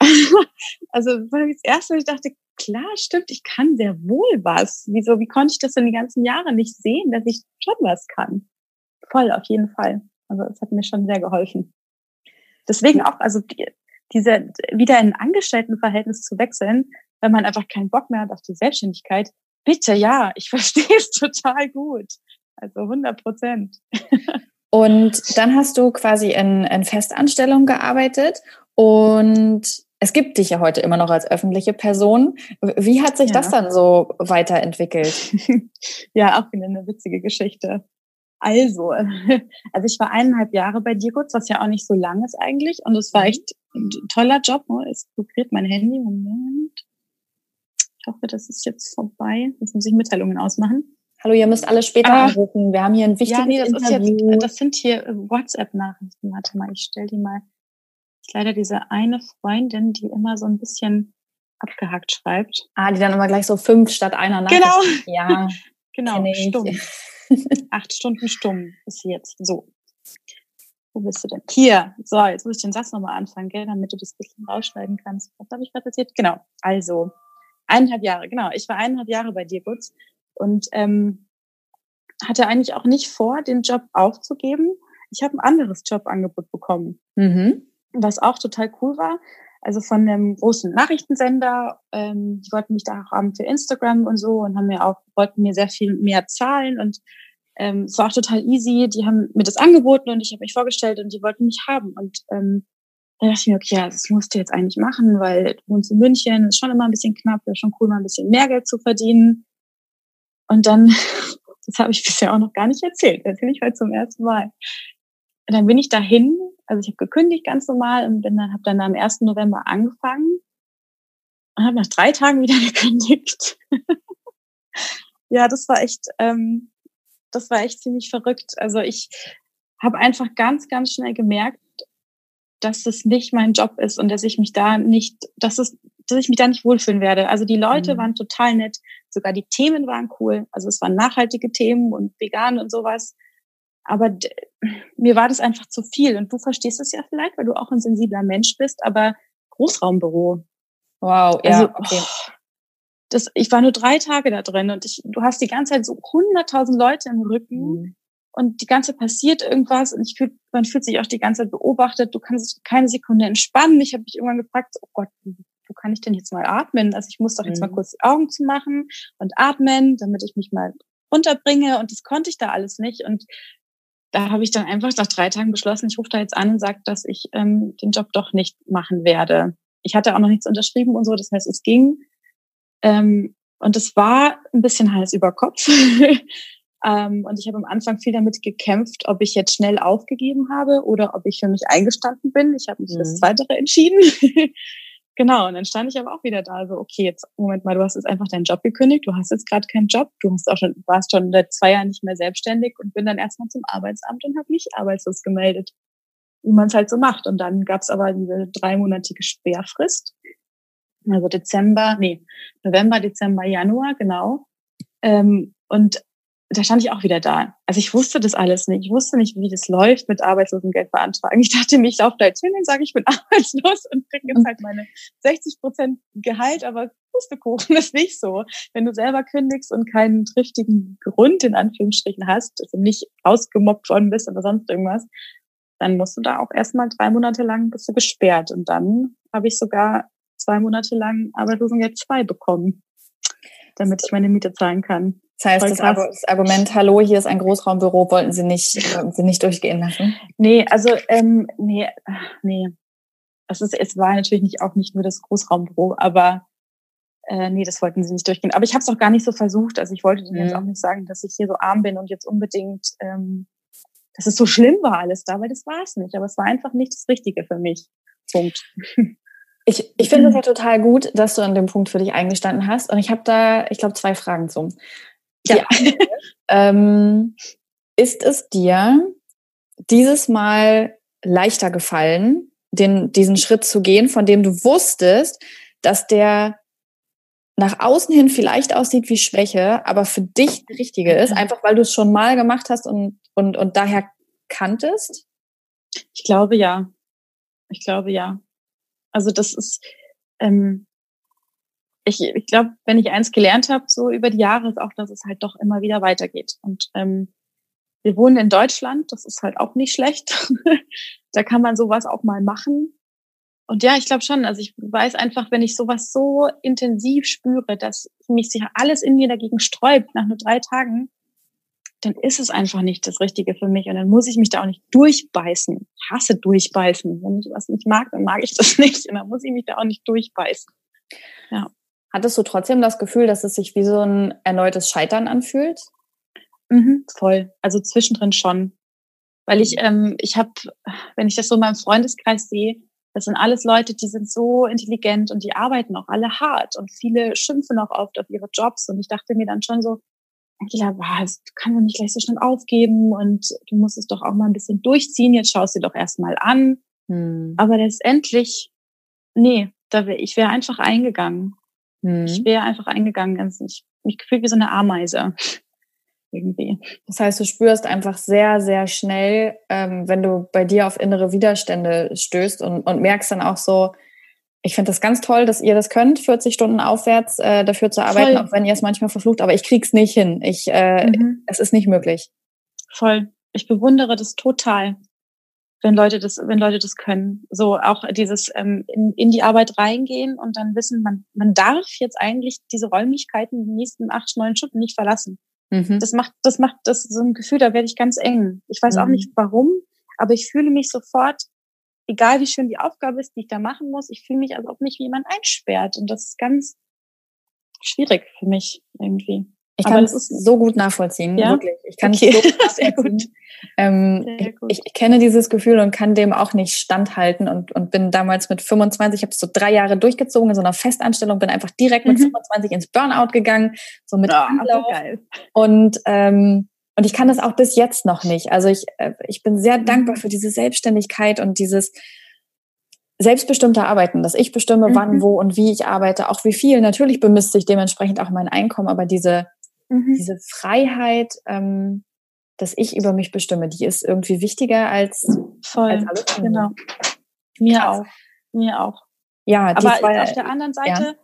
also das erste, ich dachte, klar, stimmt, ich kann sehr wohl was. Wieso, wie konnte ich das denn die ganzen Jahre nicht sehen, dass ich schon was kann? Voll, auf jeden Fall. Also es hat mir schon sehr geholfen. Deswegen auch, also diese wieder in ein Angestelltenverhältnis zu wechseln, wenn man einfach keinen Bock mehr hat auf die Selbstständigkeit. Bitte, ja, ich verstehe es total gut. Also 100 Prozent. Und dann hast du quasi in, in Festanstellung gearbeitet und es gibt dich ja heute immer noch als öffentliche Person. Wie hat sich ja. das dann so weiterentwickelt? ja, auch wieder eine witzige Geschichte. Also, also ich war eineinhalb Jahre bei Dirgutz, was ja auch nicht so lang ist eigentlich. Und es war mhm. echt ein toller Job. Es vibriert mein Handy. Moment. Ich hoffe, das ist jetzt vorbei. Jetzt muss ich Mitteilungen ausmachen. Hallo, ihr müsst alle später ah, anrufen. Wir haben hier ein wichtiges ja, nee, das Interview. Ist jetzt, das sind hier WhatsApp-Nachrichten. Warte mal, ich stelle die mal. Ist leider diese eine Freundin, die immer so ein bisschen abgehackt schreibt. Ah, die dann immer gleich so fünf statt einer Nachricht. Genau. Ja. genau, stumm. Acht Stunden stumm ist sie jetzt. So. Wo bist du denn? Hier. So, jetzt muss ich den Satz nochmal anfangen, gell, damit du das ein bisschen rausschneiden kannst. Was habe ich gerade erzählt? Genau. Also, eineinhalb Jahre, genau. Ich war eineinhalb Jahre bei dir, Gutz. Und ähm, hatte eigentlich auch nicht vor, den Job aufzugeben. Ich habe ein anderes Jobangebot bekommen, mhm. was auch total cool war also von einem großen Nachrichtensender. Ähm, die wollten mich da auch haben für Instagram und so und haben mir auch, wollten mir sehr viel mehr zahlen und ähm, es war auch total easy. Die haben mir das angeboten und ich habe mich vorgestellt und die wollten mich haben. Und ähm, da dachte ich mir, okay, ja, das musst du jetzt eigentlich machen, weil du wohnst in München, ist schon immer ein bisschen knapp, wäre schon cool, mal ein bisschen mehr Geld zu verdienen. Und dann, das habe ich bisher auch noch gar nicht erzählt, erzähle ich heute zum ersten Mal. Und dann bin ich dahin also ich habe gekündigt ganz normal und bin dann habe dann am 1. November angefangen und habe nach drei Tagen wieder gekündigt. ja, das war echt, ähm, das war echt ziemlich verrückt. Also ich habe einfach ganz, ganz schnell gemerkt, dass das nicht mein Job ist und dass ich mich da nicht, dass es, dass ich mich da nicht wohlfühlen werde. Also die Leute mhm. waren total nett, sogar die Themen waren cool. Also es waren nachhaltige Themen und vegan und sowas. Aber mir war das einfach zu viel. Und du verstehst es ja vielleicht, weil du auch ein sensibler Mensch bist, aber Großraumbüro. Wow, ja, also, okay. Oh, das, ich war nur drei Tage da drin und ich, du hast die ganze Zeit so hunderttausend Leute im Rücken mhm. und die ganze Zeit passiert irgendwas und ich fühl, man fühlt sich auch die ganze Zeit beobachtet. Du kannst keine Sekunde entspannen. Ich habe mich irgendwann gefragt, oh Gott, wo kann ich denn jetzt mal atmen? Also ich muss doch jetzt mhm. mal kurz die Augen zu machen und atmen, damit ich mich mal runterbringe und das konnte ich da alles nicht und da habe ich dann einfach nach drei Tagen beschlossen, ich rufe da jetzt an und sage, dass ich ähm, den Job doch nicht machen werde. Ich hatte auch noch nichts unterschrieben und so, das heißt, es ging. Ähm, und es war ein bisschen Hals über Kopf. ähm, und ich habe am Anfang viel damit gekämpft, ob ich jetzt schnell aufgegeben habe oder ob ich für mich eingestanden bin. Ich habe mich mhm. für das. Zweitere entschieden. Genau, und dann stand ich aber auch wieder da, so, okay, jetzt, Moment mal, du hast jetzt einfach deinen Job gekündigt, du hast jetzt gerade keinen Job, du hast auch schon, warst schon seit zwei Jahren nicht mehr selbstständig und bin dann erstmal zum Arbeitsamt und habe mich arbeitslos gemeldet, wie man es halt so macht. Und dann gab es aber diese dreimonatige Sperrfrist, also Dezember, nee, November, Dezember, Januar, genau. Ähm, und da stand ich auch wieder da. Also ich wusste das alles nicht. Ich wusste nicht, wie das läuft mit Arbeitslosengeld beantragen. Ich dachte mir, ich laufe da jetzt hin und sage, ich bin arbeitslos und kriege jetzt halt meine 60 Prozent Gehalt, aber Pustekuchen ist nicht so. Wenn du selber kündigst und keinen triftigen Grund in Anführungsstrichen hast, also nicht ausgemobbt worden bist oder sonst irgendwas, dann musst du da auch erstmal drei Monate lang bist du gesperrt. Und dann habe ich sogar zwei Monate lang Arbeitslosengeld 2 bekommen, damit ich meine Miete zahlen kann. Das heißt, das, das, Argument, hallo, hier ist ein Großraumbüro, wollten Sie nicht, wollten Sie nicht durchgehen lassen? Nee, also, ähm, nee, nee. Es, ist, es war natürlich nicht, auch nicht nur das Großraumbüro, aber äh, nee, das wollten sie nicht durchgehen. Aber ich habe es auch gar nicht so versucht. Also ich wollte denen mhm. jetzt auch nicht sagen, dass ich hier so arm bin und jetzt unbedingt, ähm, dass es so schlimm war alles da, weil das war es nicht. Aber es war einfach nicht das Richtige für mich. Punkt. Ich, ich finde es ja total gut, dass du an dem Punkt für dich eingestanden hast. Und ich habe da, ich glaube, zwei Fragen zu. Ja. ähm, ist es dir dieses Mal leichter gefallen, den, diesen Schritt zu gehen, von dem du wusstest, dass der nach außen hin vielleicht aussieht wie Schwäche, aber für dich der richtige ist, mhm. einfach weil du es schon mal gemacht hast und, und, und daher kanntest? Ich glaube ja. Ich glaube ja. Also das ist, ähm, ich, ich glaube, wenn ich eins gelernt habe, so über die Jahre, ist auch, dass es halt doch immer wieder weitergeht. Und ähm, wir wohnen in Deutschland, das ist halt auch nicht schlecht. da kann man sowas auch mal machen. Und ja, ich glaube schon, also ich weiß einfach, wenn ich sowas so intensiv spüre, dass mich sich alles in mir dagegen sträubt nach nur drei Tagen, dann ist es einfach nicht das Richtige für mich und dann muss ich mich da auch nicht durchbeißen. Ich hasse durchbeißen. Wenn ich was nicht mag, dann mag ich das nicht und dann muss ich mich da auch nicht durchbeißen. Ja. Hattest du trotzdem das Gefühl, dass es sich wie so ein erneutes Scheitern anfühlt? Mhm, voll. Also zwischendrin schon. Weil ich, ähm, ich habe, wenn ich das so in meinem Freundeskreis sehe, das sind alles Leute, die sind so intelligent und die arbeiten auch alle hart und viele schimpfen auch oft auf ihre Jobs. Und ich dachte mir dann schon so, Angela, was, du kannst doch nicht gleich so schnell aufgeben und du musst es doch auch mal ein bisschen durchziehen. Jetzt schaust du dir doch erstmal an. Hm. Aber letztendlich, nee, da wär, ich wäre einfach eingegangen. Hm. Ich wäre einfach eingegangen. Ganz, ich mich gefühlt wie so eine Ameise irgendwie. Das heißt, du spürst einfach sehr, sehr schnell, ähm, wenn du bei dir auf innere Widerstände stößt und, und merkst dann auch so, ich finde das ganz toll, dass ihr das könnt, 40 Stunden aufwärts äh, dafür zu arbeiten, Voll. auch wenn ihr es manchmal verflucht, aber ich krieg's nicht hin. Ich, äh, mhm. es ist nicht möglich. Voll. Ich bewundere das total, wenn Leute das, wenn Leute das können. So auch dieses ähm, in, in die Arbeit reingehen und dann wissen, man, man darf jetzt eigentlich diese Räumlichkeiten die nächsten acht, neun Stunden nicht verlassen. Mhm. Das macht, das macht das so ein Gefühl, da werde ich ganz eng. Ich weiß mhm. auch nicht warum, aber ich fühle mich sofort, egal wie schön die Aufgabe ist, die ich da machen muss, ich fühle mich, als ob mich jemand einsperrt. Und das ist ganz schwierig für mich irgendwie. Ich kann es so gut nachvollziehen, ja? wirklich. Ich kann okay. es so gut nachvollziehen. Ähm, Sehr gut. Ich, ich, kenne dieses Gefühl und kann dem auch nicht standhalten und, und bin damals mit 25, ich habe so drei Jahre durchgezogen in so einer Festanstellung, bin einfach direkt mit mhm. 25 ins Burnout gegangen, so mit ja, Anlauf. Geil. Und ähm, und ich kann das auch bis jetzt noch nicht. Also ich, äh, ich bin sehr dankbar mhm. für diese Selbstständigkeit und dieses selbstbestimmte Arbeiten, dass ich bestimme, wann, mhm. wo und wie ich arbeite, auch wie viel. Natürlich bemisst sich dementsprechend auch mein Einkommen, aber diese Mhm. Diese Freiheit, ähm, dass ich über mich bestimme, die ist irgendwie wichtiger als, Voll, als alles andere. Genau. Mir Krass. auch. Mir auch. Ja, aber zwei, auf der anderen Seite, ja.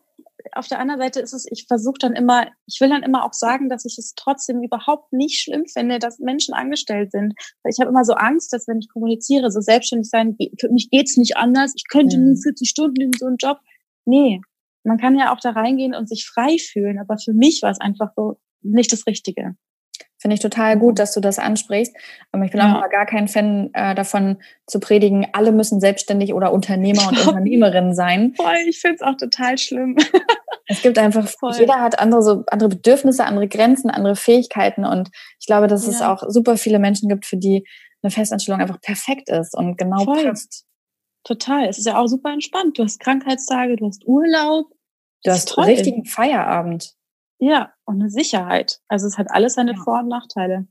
Auf der anderen Seite ist es, ich versuche dann immer, ich will dann immer auch sagen, dass ich es trotzdem überhaupt nicht schlimm finde, dass Menschen angestellt sind. Weil ich habe immer so Angst, dass wenn ich kommuniziere, so selbstständig sein, für mich geht's nicht anders, ich könnte mhm. nur 40 Stunden in so einen Job. Nee, man kann ja auch da reingehen und sich frei fühlen, aber für mich war es einfach so, nicht das Richtige. Finde ich total gut, dass du das ansprichst. Aber ich bin ja. auch gar kein Fan äh, davon zu predigen, alle müssen selbstständig oder Unternehmer und Unternehmerinnen sein. Voll, ich finde es auch total schlimm. es gibt einfach, Voll. jeder hat andere, so, andere Bedürfnisse, andere Grenzen, andere Fähigkeiten. Und ich glaube, dass ja. es auch super viele Menschen gibt, für die eine Festanstellung einfach perfekt ist und genau Voll. passt. Total. Es ist ja auch super entspannt. Du hast Krankheitstage, du hast Urlaub. Du hast toll. richtigen Feierabend. Ja, und eine Sicherheit. Also es hat alles seine ja. Vor- und Nachteile.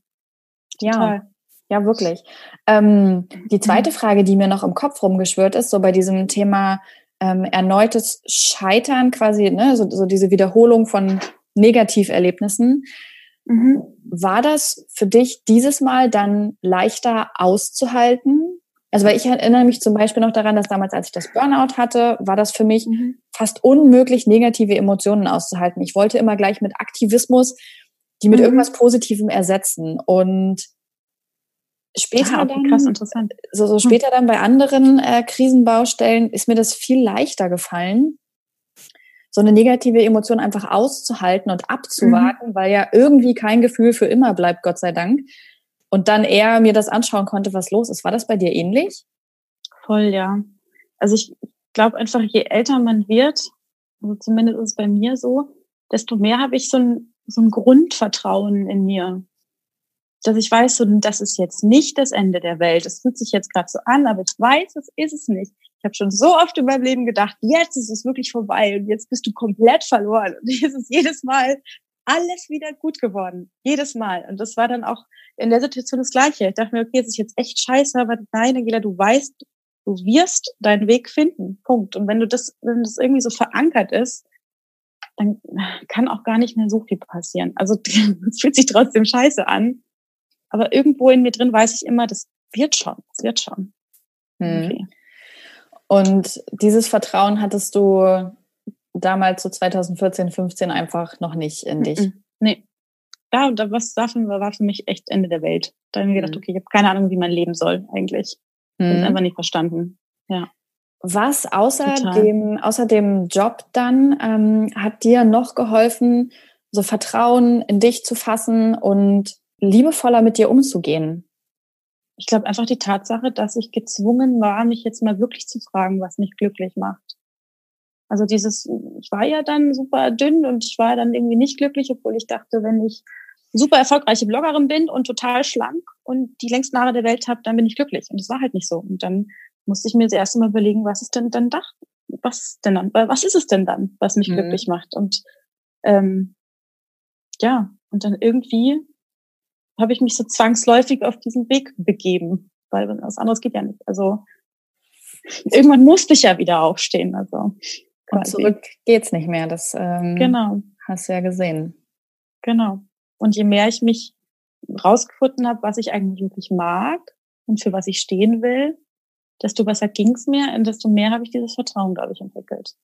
Total. Ja. Ja, wirklich. Ähm, die zweite mhm. Frage, die mir noch im Kopf rumgeschwört ist, so bei diesem Thema ähm, erneutes Scheitern, quasi, ne, so, so diese Wiederholung von Negativerlebnissen. Mhm. War das für dich dieses Mal dann leichter auszuhalten? Also weil ich erinnere mich zum Beispiel noch daran, dass damals, als ich das Burnout hatte, war das für mich mhm. fast unmöglich, negative Emotionen auszuhalten. Ich wollte immer gleich mit Aktivismus die mit mhm. irgendwas Positivem ersetzen. Und später ah, dann, krass, interessant. So, so hm. später dann bei anderen äh, Krisenbaustellen ist mir das viel leichter gefallen, so eine negative Emotion einfach auszuhalten und abzuwarten, mhm. weil ja irgendwie kein Gefühl für immer bleibt, Gott sei Dank und dann eher mir das anschauen konnte, was los ist. War das bei dir ähnlich? Voll, ja. Also ich glaube einfach, je älter man wird, also zumindest ist es bei mir so, desto mehr habe ich so ein, so ein Grundvertrauen in mir. Dass ich weiß, so, das ist jetzt nicht das Ende der Welt. Es fühlt sich jetzt gerade so an, aber ich weiß, das ist es nicht. Ich habe schon so oft in meinem Leben gedacht, jetzt ist es wirklich vorbei und jetzt bist du komplett verloren. Und jetzt ist jedes Mal alles wieder gut geworden. Jedes Mal. Und das war dann auch in der Situation das Gleiche. Ich dachte mir, okay, das ist jetzt echt scheiße, aber nein, Angela, du weißt, du wirst deinen Weg finden. Punkt. Und wenn du das, wenn das irgendwie so verankert ist, dann kann auch gar nicht mehr so viel passieren. Also es fühlt sich trotzdem scheiße an. Aber irgendwo in mir drin weiß ich immer, das wird schon, das wird schon. Hm. Okay. Und dieses Vertrauen hattest du damals so 2014, 15 einfach noch nicht in dich. Nee. Ja, da was davon war, war für mich echt Ende der Welt. Da habe ich mir gedacht, mhm. okay, ich habe keine Ahnung, wie man leben soll eigentlich. Mhm. Ich einfach nicht verstanden. Ja. Was außer dem, außer dem Job dann ähm, hat dir noch geholfen, so Vertrauen in dich zu fassen und liebevoller mit dir umzugehen? Ich glaube einfach die Tatsache, dass ich gezwungen war, mich jetzt mal wirklich zu fragen, was mich glücklich macht. Also dieses, ich war ja dann super dünn und ich war dann irgendwie nicht glücklich, obwohl ich dachte, wenn ich super erfolgreiche Bloggerin bin und total schlank und die längsten Haare der Welt habe, dann bin ich glücklich. Und das war halt nicht so. Und dann musste ich mir das erste Mal überlegen, was ist denn dann da? Was denn dann? Was ist es denn dann, was mich mhm. glücklich macht? Und ähm, ja, und dann irgendwie habe ich mich so zwangsläufig auf diesen Weg begeben, weil was anderes geht ja nicht. Also irgendwann musste ich ja wieder aufstehen. Also und zurück geht's nicht mehr. Das ähm, genau. hast du ja gesehen. Genau. Und je mehr ich mich rausgefunden habe, was ich eigentlich wirklich mag und für was ich stehen will, desto besser ging's mir und desto mehr habe ich dieses Vertrauen, glaube ich, entwickelt.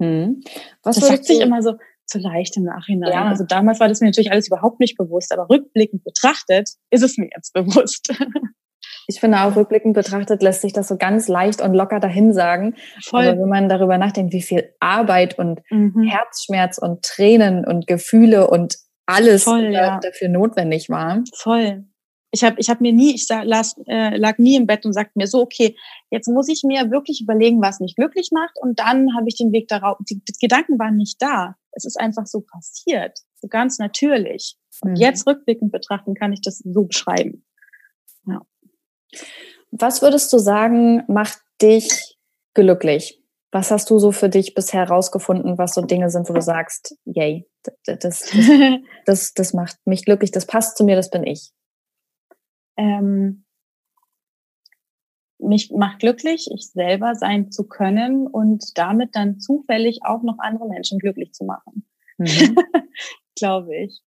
Hm. Was das sagt sich immer so, so leicht im Nachhinein. Ja. Also damals war das mir natürlich alles überhaupt nicht bewusst, aber rückblickend betrachtet ist es mir jetzt bewusst. Ich finde auch rückblickend betrachtet lässt sich das so ganz leicht und locker dahin sagen. Voll. Aber wenn man darüber nachdenkt, wie viel Arbeit und mhm. Herzschmerz und Tränen und Gefühle und alles Voll, ja. dafür notwendig war. Voll. Ich habe ich hab mir nie, ich las, äh, lag nie im Bett und sagte mir so, okay, jetzt muss ich mir wirklich überlegen, was mich glücklich macht. Und dann habe ich den Weg darauf, die, die, Gedanken waren nicht da. Es ist einfach so passiert, so ganz natürlich. Und mhm. jetzt rückblickend betrachten kann ich das so beschreiben. Ja. Was würdest du sagen, macht dich glücklich? Was hast du so für dich bisher herausgefunden, was so Dinge sind, wo du sagst, yay, das, das, das, das macht mich glücklich, das passt zu mir, das bin ich? Ähm, mich macht glücklich, ich selber sein zu können und damit dann zufällig auch noch andere Menschen glücklich zu machen. Mhm. Glaube ich.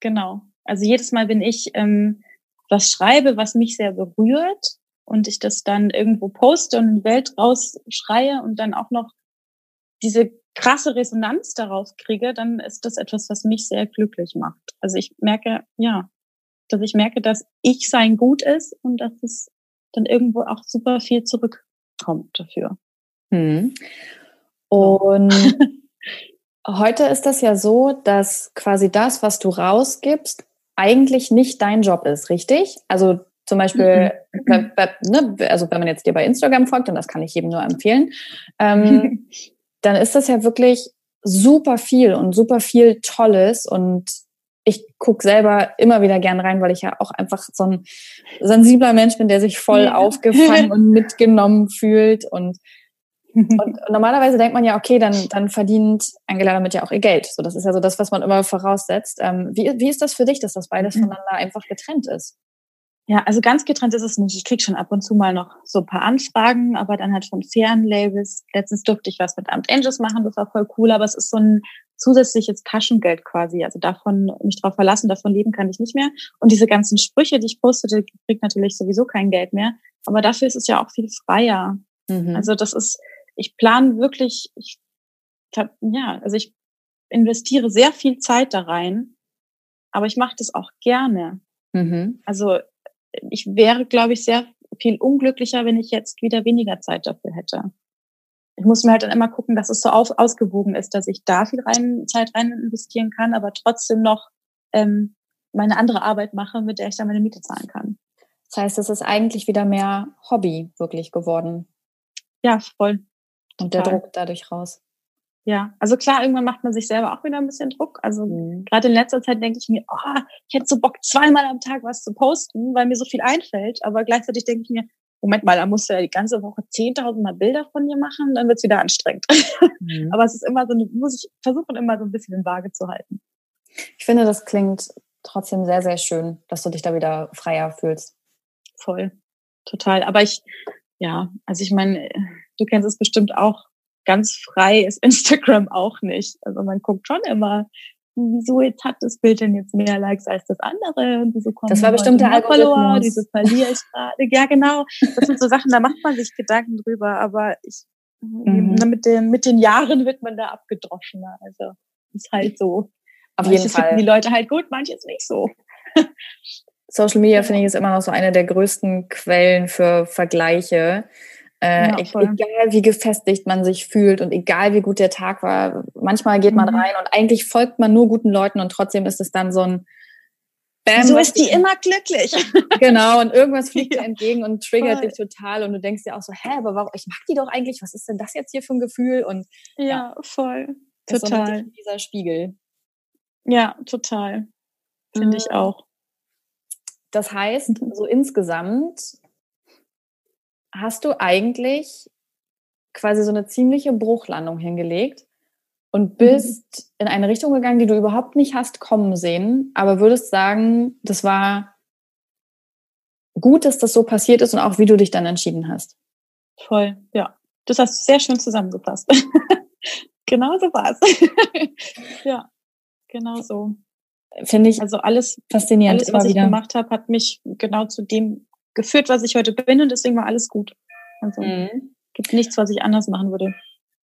Genau. Also jedes Mal, wenn ich ähm, was schreibe, was mich sehr berührt und ich das dann irgendwo poste und in die Welt rausschreie und dann auch noch diese krasse Resonanz daraus kriege, dann ist das etwas, was mich sehr glücklich macht. Also ich merke, ja, dass ich merke, dass ich sein gut ist und dass es dann irgendwo auch super viel zurückkommt dafür. Hm. Und heute ist das ja so, dass quasi das, was du rausgibst, eigentlich nicht dein Job ist, richtig? Also zum Beispiel, mhm. bei, bei, ne, also wenn man jetzt dir bei Instagram folgt, und das kann ich jedem nur empfehlen, ähm, dann ist das ja wirklich super viel und super viel Tolles und ich gucke selber immer wieder gern rein, weil ich ja auch einfach so ein sensibler Mensch bin, der sich voll ja. aufgefangen und mitgenommen fühlt und und normalerweise denkt man ja, okay, dann, dann verdient Angela damit ja auch ihr Geld. So, das ist ja so das, was man immer voraussetzt. Ähm, wie, wie ist das für dich, dass das beides mhm. voneinander einfach getrennt ist? Ja, also ganz getrennt ist es nicht. Ich krieg schon ab und zu mal noch so ein paar Anfragen, aber dann halt von fairen Labels. Letztens durfte ich was mit Amt Angels machen, das war voll cool, aber es ist so ein zusätzliches Taschengeld quasi. Also davon mich drauf verlassen, davon leben kann ich nicht mehr. Und diese ganzen Sprüche, die ich postete, kriegt natürlich sowieso kein Geld mehr. Aber dafür ist es ja auch viel freier. Mhm. Also das ist, ich plane wirklich, ich, ja, also ich investiere sehr viel Zeit da rein, aber ich mache das auch gerne. Mhm. Also ich wäre, glaube ich, sehr viel unglücklicher, wenn ich jetzt wieder weniger Zeit dafür hätte. Ich muss mir halt dann immer gucken, dass es so auf, ausgewogen ist, dass ich da viel rein, Zeit rein investieren kann, aber trotzdem noch ähm, meine andere Arbeit mache, mit der ich dann meine Miete zahlen kann. Das heißt, es ist eigentlich wieder mehr Hobby wirklich geworden. Ja, voll. Und der Druck dadurch raus. Ja, also klar, irgendwann macht man sich selber auch wieder ein bisschen Druck. Also mhm. gerade in letzter Zeit denke ich mir, oh, ich hätte so Bock, zweimal am Tag was zu posten, weil mir so viel einfällt. Aber gleichzeitig denke ich mir, Moment mal, da musst du ja die ganze Woche 10.000 Mal Bilder von dir machen, dann wird's wieder anstrengend. Mhm. Aber es ist immer so, muss ich versuchen, immer so ein bisschen in Waage zu halten. Ich finde, das klingt trotzdem sehr, sehr schön, dass du dich da wieder freier fühlst. Voll, total. Aber ich, ja, also ich meine, du kennst es bestimmt auch, ganz frei ist Instagram auch nicht. Also man guckt schon immer, wieso jetzt hat das Bild denn jetzt mehr Likes als das andere und wieso kommen Das war bestimmt der Algorithmus. Dieses verliere ich gerade. Ja, genau. Das sind so Sachen, da macht man sich Gedanken drüber, aber ich, mhm. mit den, mit den Jahren wird man da abgedroschener. Also, ist halt so. Auf Manches jeden Fall. finden die Leute halt gut, manches nicht so. Social Media, finde ich, ist immer noch so eine der größten Quellen für Vergleiche. Äh, ja, egal wie gefestigt man sich fühlt und egal wie gut der Tag war, manchmal geht man mhm. rein und eigentlich folgt man nur guten Leuten und trotzdem ist es dann so ein Bam, so ist die immer glücklich. Genau, und irgendwas fliegt dir entgegen und triggert voll. dich total und du denkst dir auch so, hä, aber warum, ich mag die doch eigentlich, was ist denn das jetzt hier für ein Gefühl? Und ja, ja voll. Total. So dieser Spiegel. Ja, total. finde ich auch. Das heißt, so insgesamt hast du eigentlich quasi so eine ziemliche Bruchlandung hingelegt und mhm. bist mhm. in eine Richtung gegangen, die du überhaupt nicht hast kommen sehen, aber würdest sagen, das war gut, dass das so passiert ist und auch wie du dich dann entschieden hast. Voll, ja. Das hast du sehr schön zusammengefasst. genau so war es. ja, genau so. Finde ich also alles faszinierend. Alles, was ich wieder. gemacht habe, hat mich genau zu dem geführt, was ich heute bin und deswegen war alles gut. Also mhm. gibt nichts, was ich anders machen würde.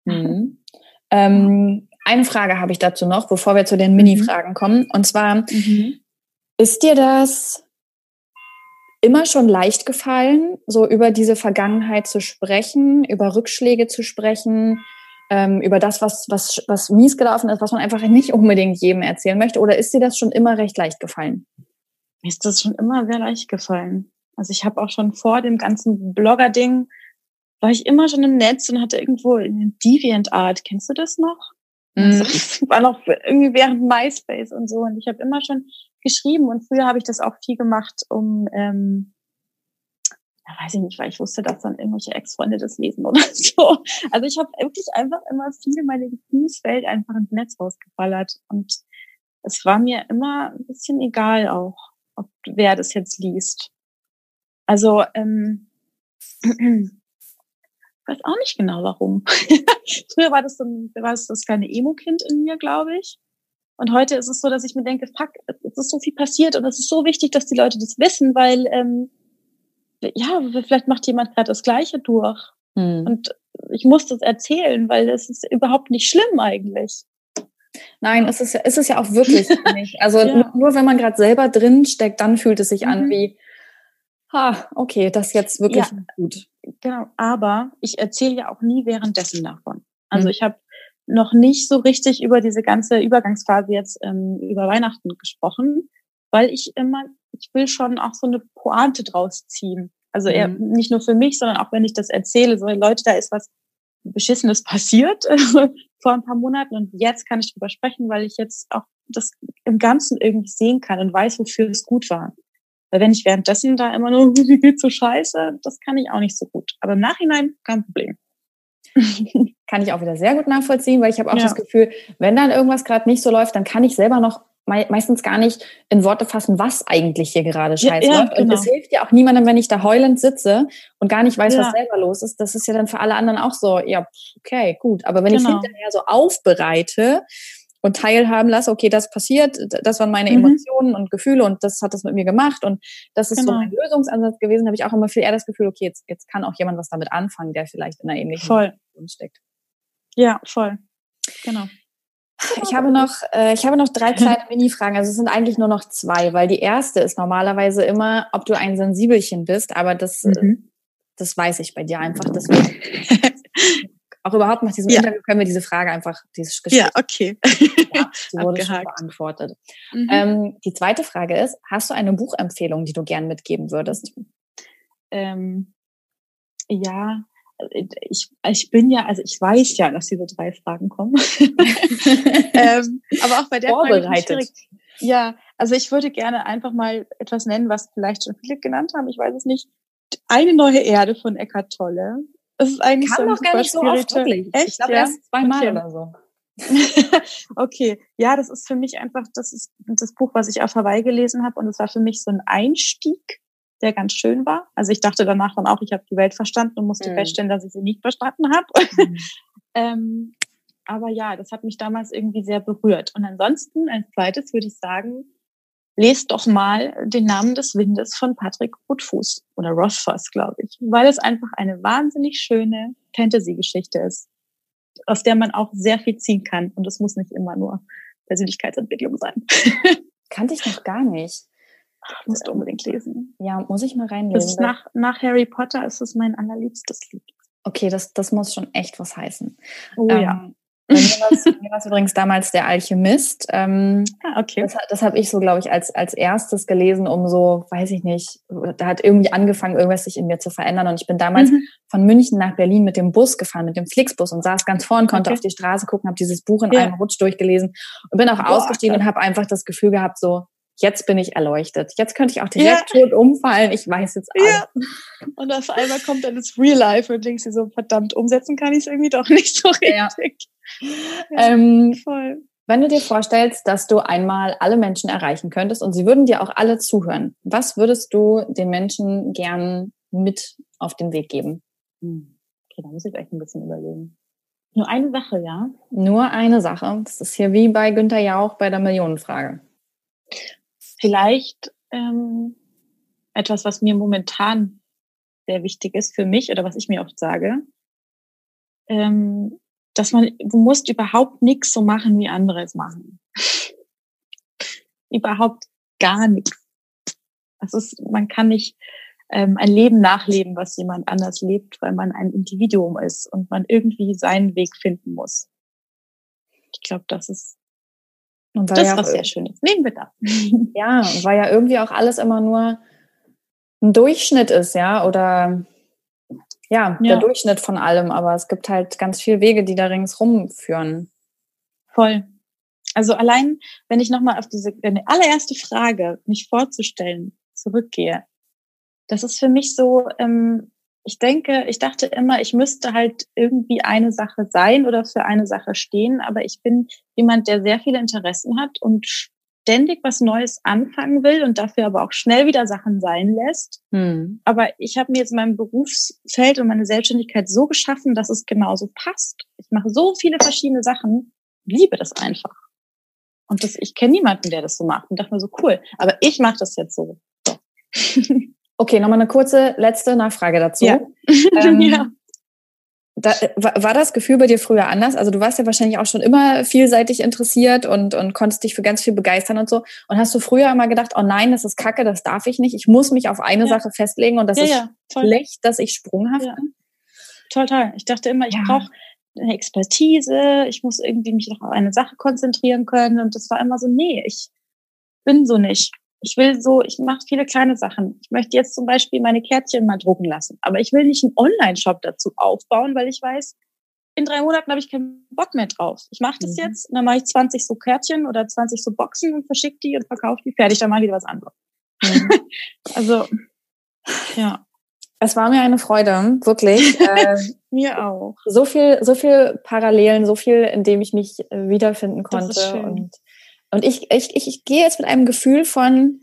Mhm. Ähm, eine Frage habe ich dazu noch, bevor wir zu den Mini-Fragen kommen. Und zwar, mhm. ist dir das immer schon leicht gefallen, so über diese Vergangenheit zu sprechen, über Rückschläge zu sprechen, ähm, über das, was, was, was mies gelaufen ist, was man einfach nicht unbedingt jedem erzählen möchte? Oder ist dir das schon immer recht leicht gefallen? Mir ist das schon immer sehr leicht gefallen. Also ich habe auch schon vor dem ganzen Blogger-Ding, war ich immer schon im Netz und hatte irgendwo in DeviantArt, kennst du das noch? Mhm. Das war noch irgendwie während MySpace und so. Und ich habe immer schon geschrieben und früher habe ich das auch viel gemacht, um, ähm, ja, weiß ich nicht, weil ich wusste, dass dann irgendwelche Ex-Freunde das lesen oder so. Also ich habe wirklich einfach immer viel meine Gefühlswelt einfach ins Netz rausgeballert und es war mir immer ein bisschen egal auch, ob wer das jetzt liest. Also ähm, weiß auch nicht genau warum. Früher war das, so ein, war das das kleine Emo-Kind in mir, glaube ich. Und heute ist es so, dass ich mir denke, fuck, es ist so viel passiert und es ist so wichtig, dass die Leute das wissen, weil ähm, ja, vielleicht macht jemand gerade das Gleiche durch. Hm. Und ich muss das erzählen, weil es ist überhaupt nicht schlimm eigentlich. Nein, es ist, es ist ja auch wirklich nicht. Also ja. nur, nur, wenn man gerade selber drin steckt, dann fühlt es sich mhm. an wie, ha, okay, das ist jetzt wirklich ja, gut. Genau, aber ich erzähle ja auch nie währenddessen davon. Also mhm. ich habe noch nicht so richtig über diese ganze Übergangsphase jetzt ähm, über Weihnachten gesprochen, weil ich immer, ich will schon auch so eine Pointe draus ziehen. Also eher mhm. nicht nur für mich, sondern auch wenn ich das erzähle, so Leute, da ist was Beschissenes passiert vor ein paar Monaten und jetzt kann ich drüber sprechen, weil ich jetzt auch das im Ganzen irgendwie sehen kann und weiß, wofür es gut war. Weil wenn ich währenddessen da immer nur, wie geht's so scheiße, das kann ich auch nicht so gut. Aber im Nachhinein kein Problem. kann ich auch wieder sehr gut nachvollziehen, weil ich habe auch ja. das Gefühl, wenn dann irgendwas gerade nicht so läuft, dann kann ich selber noch meistens gar nicht in Worte fassen, was eigentlich hier gerade scheiße ja, ja, läuft. Und genau. es hilft ja auch niemandem, wenn ich da heulend sitze und gar nicht weiß, ja. was selber los ist. Das ist ja dann für alle anderen auch so, ja, okay, gut. Aber wenn genau. ich hinterher so aufbereite, und teilhaben lasse, okay, das passiert, das waren meine mhm. Emotionen und Gefühle und das hat das mit mir gemacht und das ist genau. so mein Lösungsansatz gewesen, habe ich auch immer viel eher das Gefühl, okay, jetzt, jetzt kann auch jemand was damit anfangen, der vielleicht in einer ähnlichen voll. Situation steckt. Ja, voll. Genau. Ich habe noch, äh, ich habe noch drei kleine Mini-Fragen. Also es sind eigentlich nur noch zwei, weil die erste ist normalerweise immer, ob du ein Sensibelchen bist, aber das, äh, mhm. das weiß ich bei dir einfach. Deswegen auch überhaupt nach diesem ja. Interview können wir diese Frage einfach, dieses Gespräch. Ja, okay. ja, die wurde schon beantwortet. Mhm. Ähm, die zweite Frage ist, hast du eine Buchempfehlung, die du gern mitgeben würdest? Ähm, ja, ich, ich bin ja, also ich weiß ja, dass diese drei Fragen kommen. ähm, aber auch bei der Vorbereitet. Frage ja, also ich würde gerne einfach mal etwas nennen, was vielleicht schon viele genannt haben. Ich weiß es nicht. Eine neue Erde von Eckart Tolle. Das ist eigentlich Kann so doch gar nicht so oft, wirklich. Echt? Ich glaube, ja? erst zweimal okay. oder so. okay, ja, das ist für mich einfach, das ist das Buch, was ich auf Hawaii gelesen habe und es war für mich so ein Einstieg, der ganz schön war. Also ich dachte danach dann auch, ich habe die Welt verstanden und musste mm. feststellen, dass ich sie nicht verstanden habe. Mm. ähm, aber ja, das hat mich damals irgendwie sehr berührt. Und ansonsten als zweites würde ich sagen, lest doch mal den Namen des Windes von Patrick Rothfuß oder Rothfuss, glaube ich, weil es einfach eine wahnsinnig schöne Fantasy-Geschichte ist, aus der man auch sehr viel ziehen kann. Und es muss nicht immer nur Persönlichkeitsentwicklung sein. Kannte ich noch gar nicht. Ach, musst du unbedingt lesen. Ja, muss ich mal reinlesen. nach, nach Harry Potter ist es mein allerliebstes Lied. Okay, das, das muss schon echt was heißen. Oh ähm, ja. Bei mir war es übrigens damals der Alchemist. Ähm, ah, okay. Das, das habe ich so, glaube ich, als, als erstes gelesen, um so, weiß ich nicht, da hat irgendwie angefangen, irgendwas sich in mir zu verändern. Und ich bin damals mhm. von München nach Berlin mit dem Bus gefahren, mit dem Flixbus und saß ganz vorn, konnte okay. auf die Straße gucken, habe dieses Buch in ja. einem Rutsch durchgelesen und bin auch Boah, ausgestiegen okay. und habe einfach das Gefühl gehabt, so, jetzt bin ich erleuchtet. Jetzt könnte ich auch direkt ja. tot umfallen. Ich weiß jetzt alles. Ja. Und auf einmal kommt dann das Real Life und denkst dir so, verdammt, umsetzen kann ich es irgendwie doch nicht so richtig. Ja. Ähm, voll. Wenn du dir vorstellst, dass du einmal alle Menschen erreichen könntest und sie würden dir auch alle zuhören, was würdest du den Menschen gern mit auf den Weg geben? Hm. Okay, da muss ich echt ein bisschen überlegen. Nur eine Sache, ja? Nur eine Sache. Das ist hier wie bei Günther Jauch bei der Millionenfrage. Vielleicht ähm, etwas, was mir momentan sehr wichtig ist für mich oder was ich mir oft sage, ähm, dass man, du musst überhaupt nichts so machen, wie andere es machen. überhaupt gar nichts. Das ist, man kann nicht ähm, ein Leben nachleben, was jemand anders lebt, weil man ein Individuum ist und man irgendwie seinen Weg finden muss. Ich glaube, das ist und das ja was sehr Schönes. Nehmen wir da. Ja, weil ja irgendwie auch alles immer nur ein Durchschnitt ist, ja, oder ja, ja, der Durchschnitt von allem, aber es gibt halt ganz viele Wege, die da ringsrum führen. Voll. Also allein, wenn ich nochmal auf diese eine allererste Frage, mich vorzustellen, zurückgehe, das ist für mich so, ähm, ich denke, ich dachte immer, ich müsste halt irgendwie eine Sache sein oder für eine Sache stehen, aber ich bin jemand, der sehr viele Interessen hat und ständig was Neues anfangen will und dafür aber auch schnell wieder Sachen sein lässt. Hm. Aber ich habe mir jetzt mein Berufsfeld und meine Selbstständigkeit so geschaffen, dass es genauso passt. Ich mache so viele verschiedene Sachen, liebe das einfach. Und das, ich kenne niemanden, der das so macht und dachte mir so, cool, aber ich mache das jetzt so. so. Okay, nochmal eine kurze letzte Nachfrage dazu. Ja. Ähm, ja. Da, äh, war das Gefühl bei dir früher anders? Also du warst ja wahrscheinlich auch schon immer vielseitig interessiert und, und konntest dich für ganz viel begeistern und so. Und hast du früher immer gedacht, oh nein, das ist Kacke, das darf ich nicht. Ich muss mich auf eine ja. Sache festlegen und das ja, ist ja, schlecht, dass ich sprunghaft bin? Total. Ich dachte immer, ich brauche eine Expertise, ich muss irgendwie mich auf eine Sache konzentrieren können. Und das war immer so, nee, ich bin so nicht ich will so, ich mache viele kleine Sachen. Ich möchte jetzt zum Beispiel meine Kärtchen mal drucken lassen. Aber ich will nicht einen Online-Shop dazu aufbauen, weil ich weiß, in drei Monaten habe ich keinen Bock mehr drauf. Ich mache das mhm. jetzt und dann mache ich 20 so Kärtchen oder 20 so Boxen und verschicke die und verkaufe die. Fertig, dann mal wieder was anderes. Mhm. also, ja. Es war mir eine Freude, wirklich. äh, mir auch. So viel, so viel Parallelen, so viel, in dem ich mich äh, wiederfinden konnte. Und und ich, ich, ich, ich gehe jetzt mit einem Gefühl von,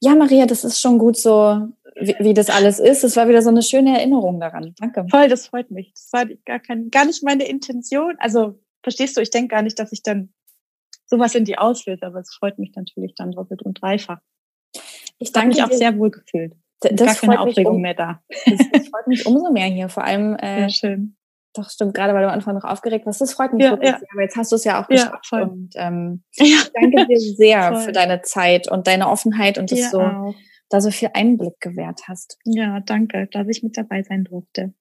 ja, Maria, das ist schon gut so, wie, wie das alles ist. Es war wieder so eine schöne Erinnerung daran. Danke. Voll, das freut mich. Das war gar, kein, gar nicht meine Intention. Also, verstehst du, ich denke gar nicht, dass ich dann sowas in die auslöse, aber es freut mich natürlich dann doppelt und dreifach. Ich danke mich auch sehr wohl gefühlt. Das gar keine Aufregung um, mehr da. Das, das freut mich umso mehr hier. Vor allem, äh, schön. Doch, stimmt, gerade weil du am Anfang noch aufgeregt warst. Das freut mich ja, wirklich ja. sehr. Aber jetzt hast du es ja auch geschafft. Ja, und ähm, ich danke dir sehr voll. für deine Zeit und deine Offenheit und dass du auch. da so viel Einblick gewährt hast. Ja, danke, dass ich mit dabei sein durfte.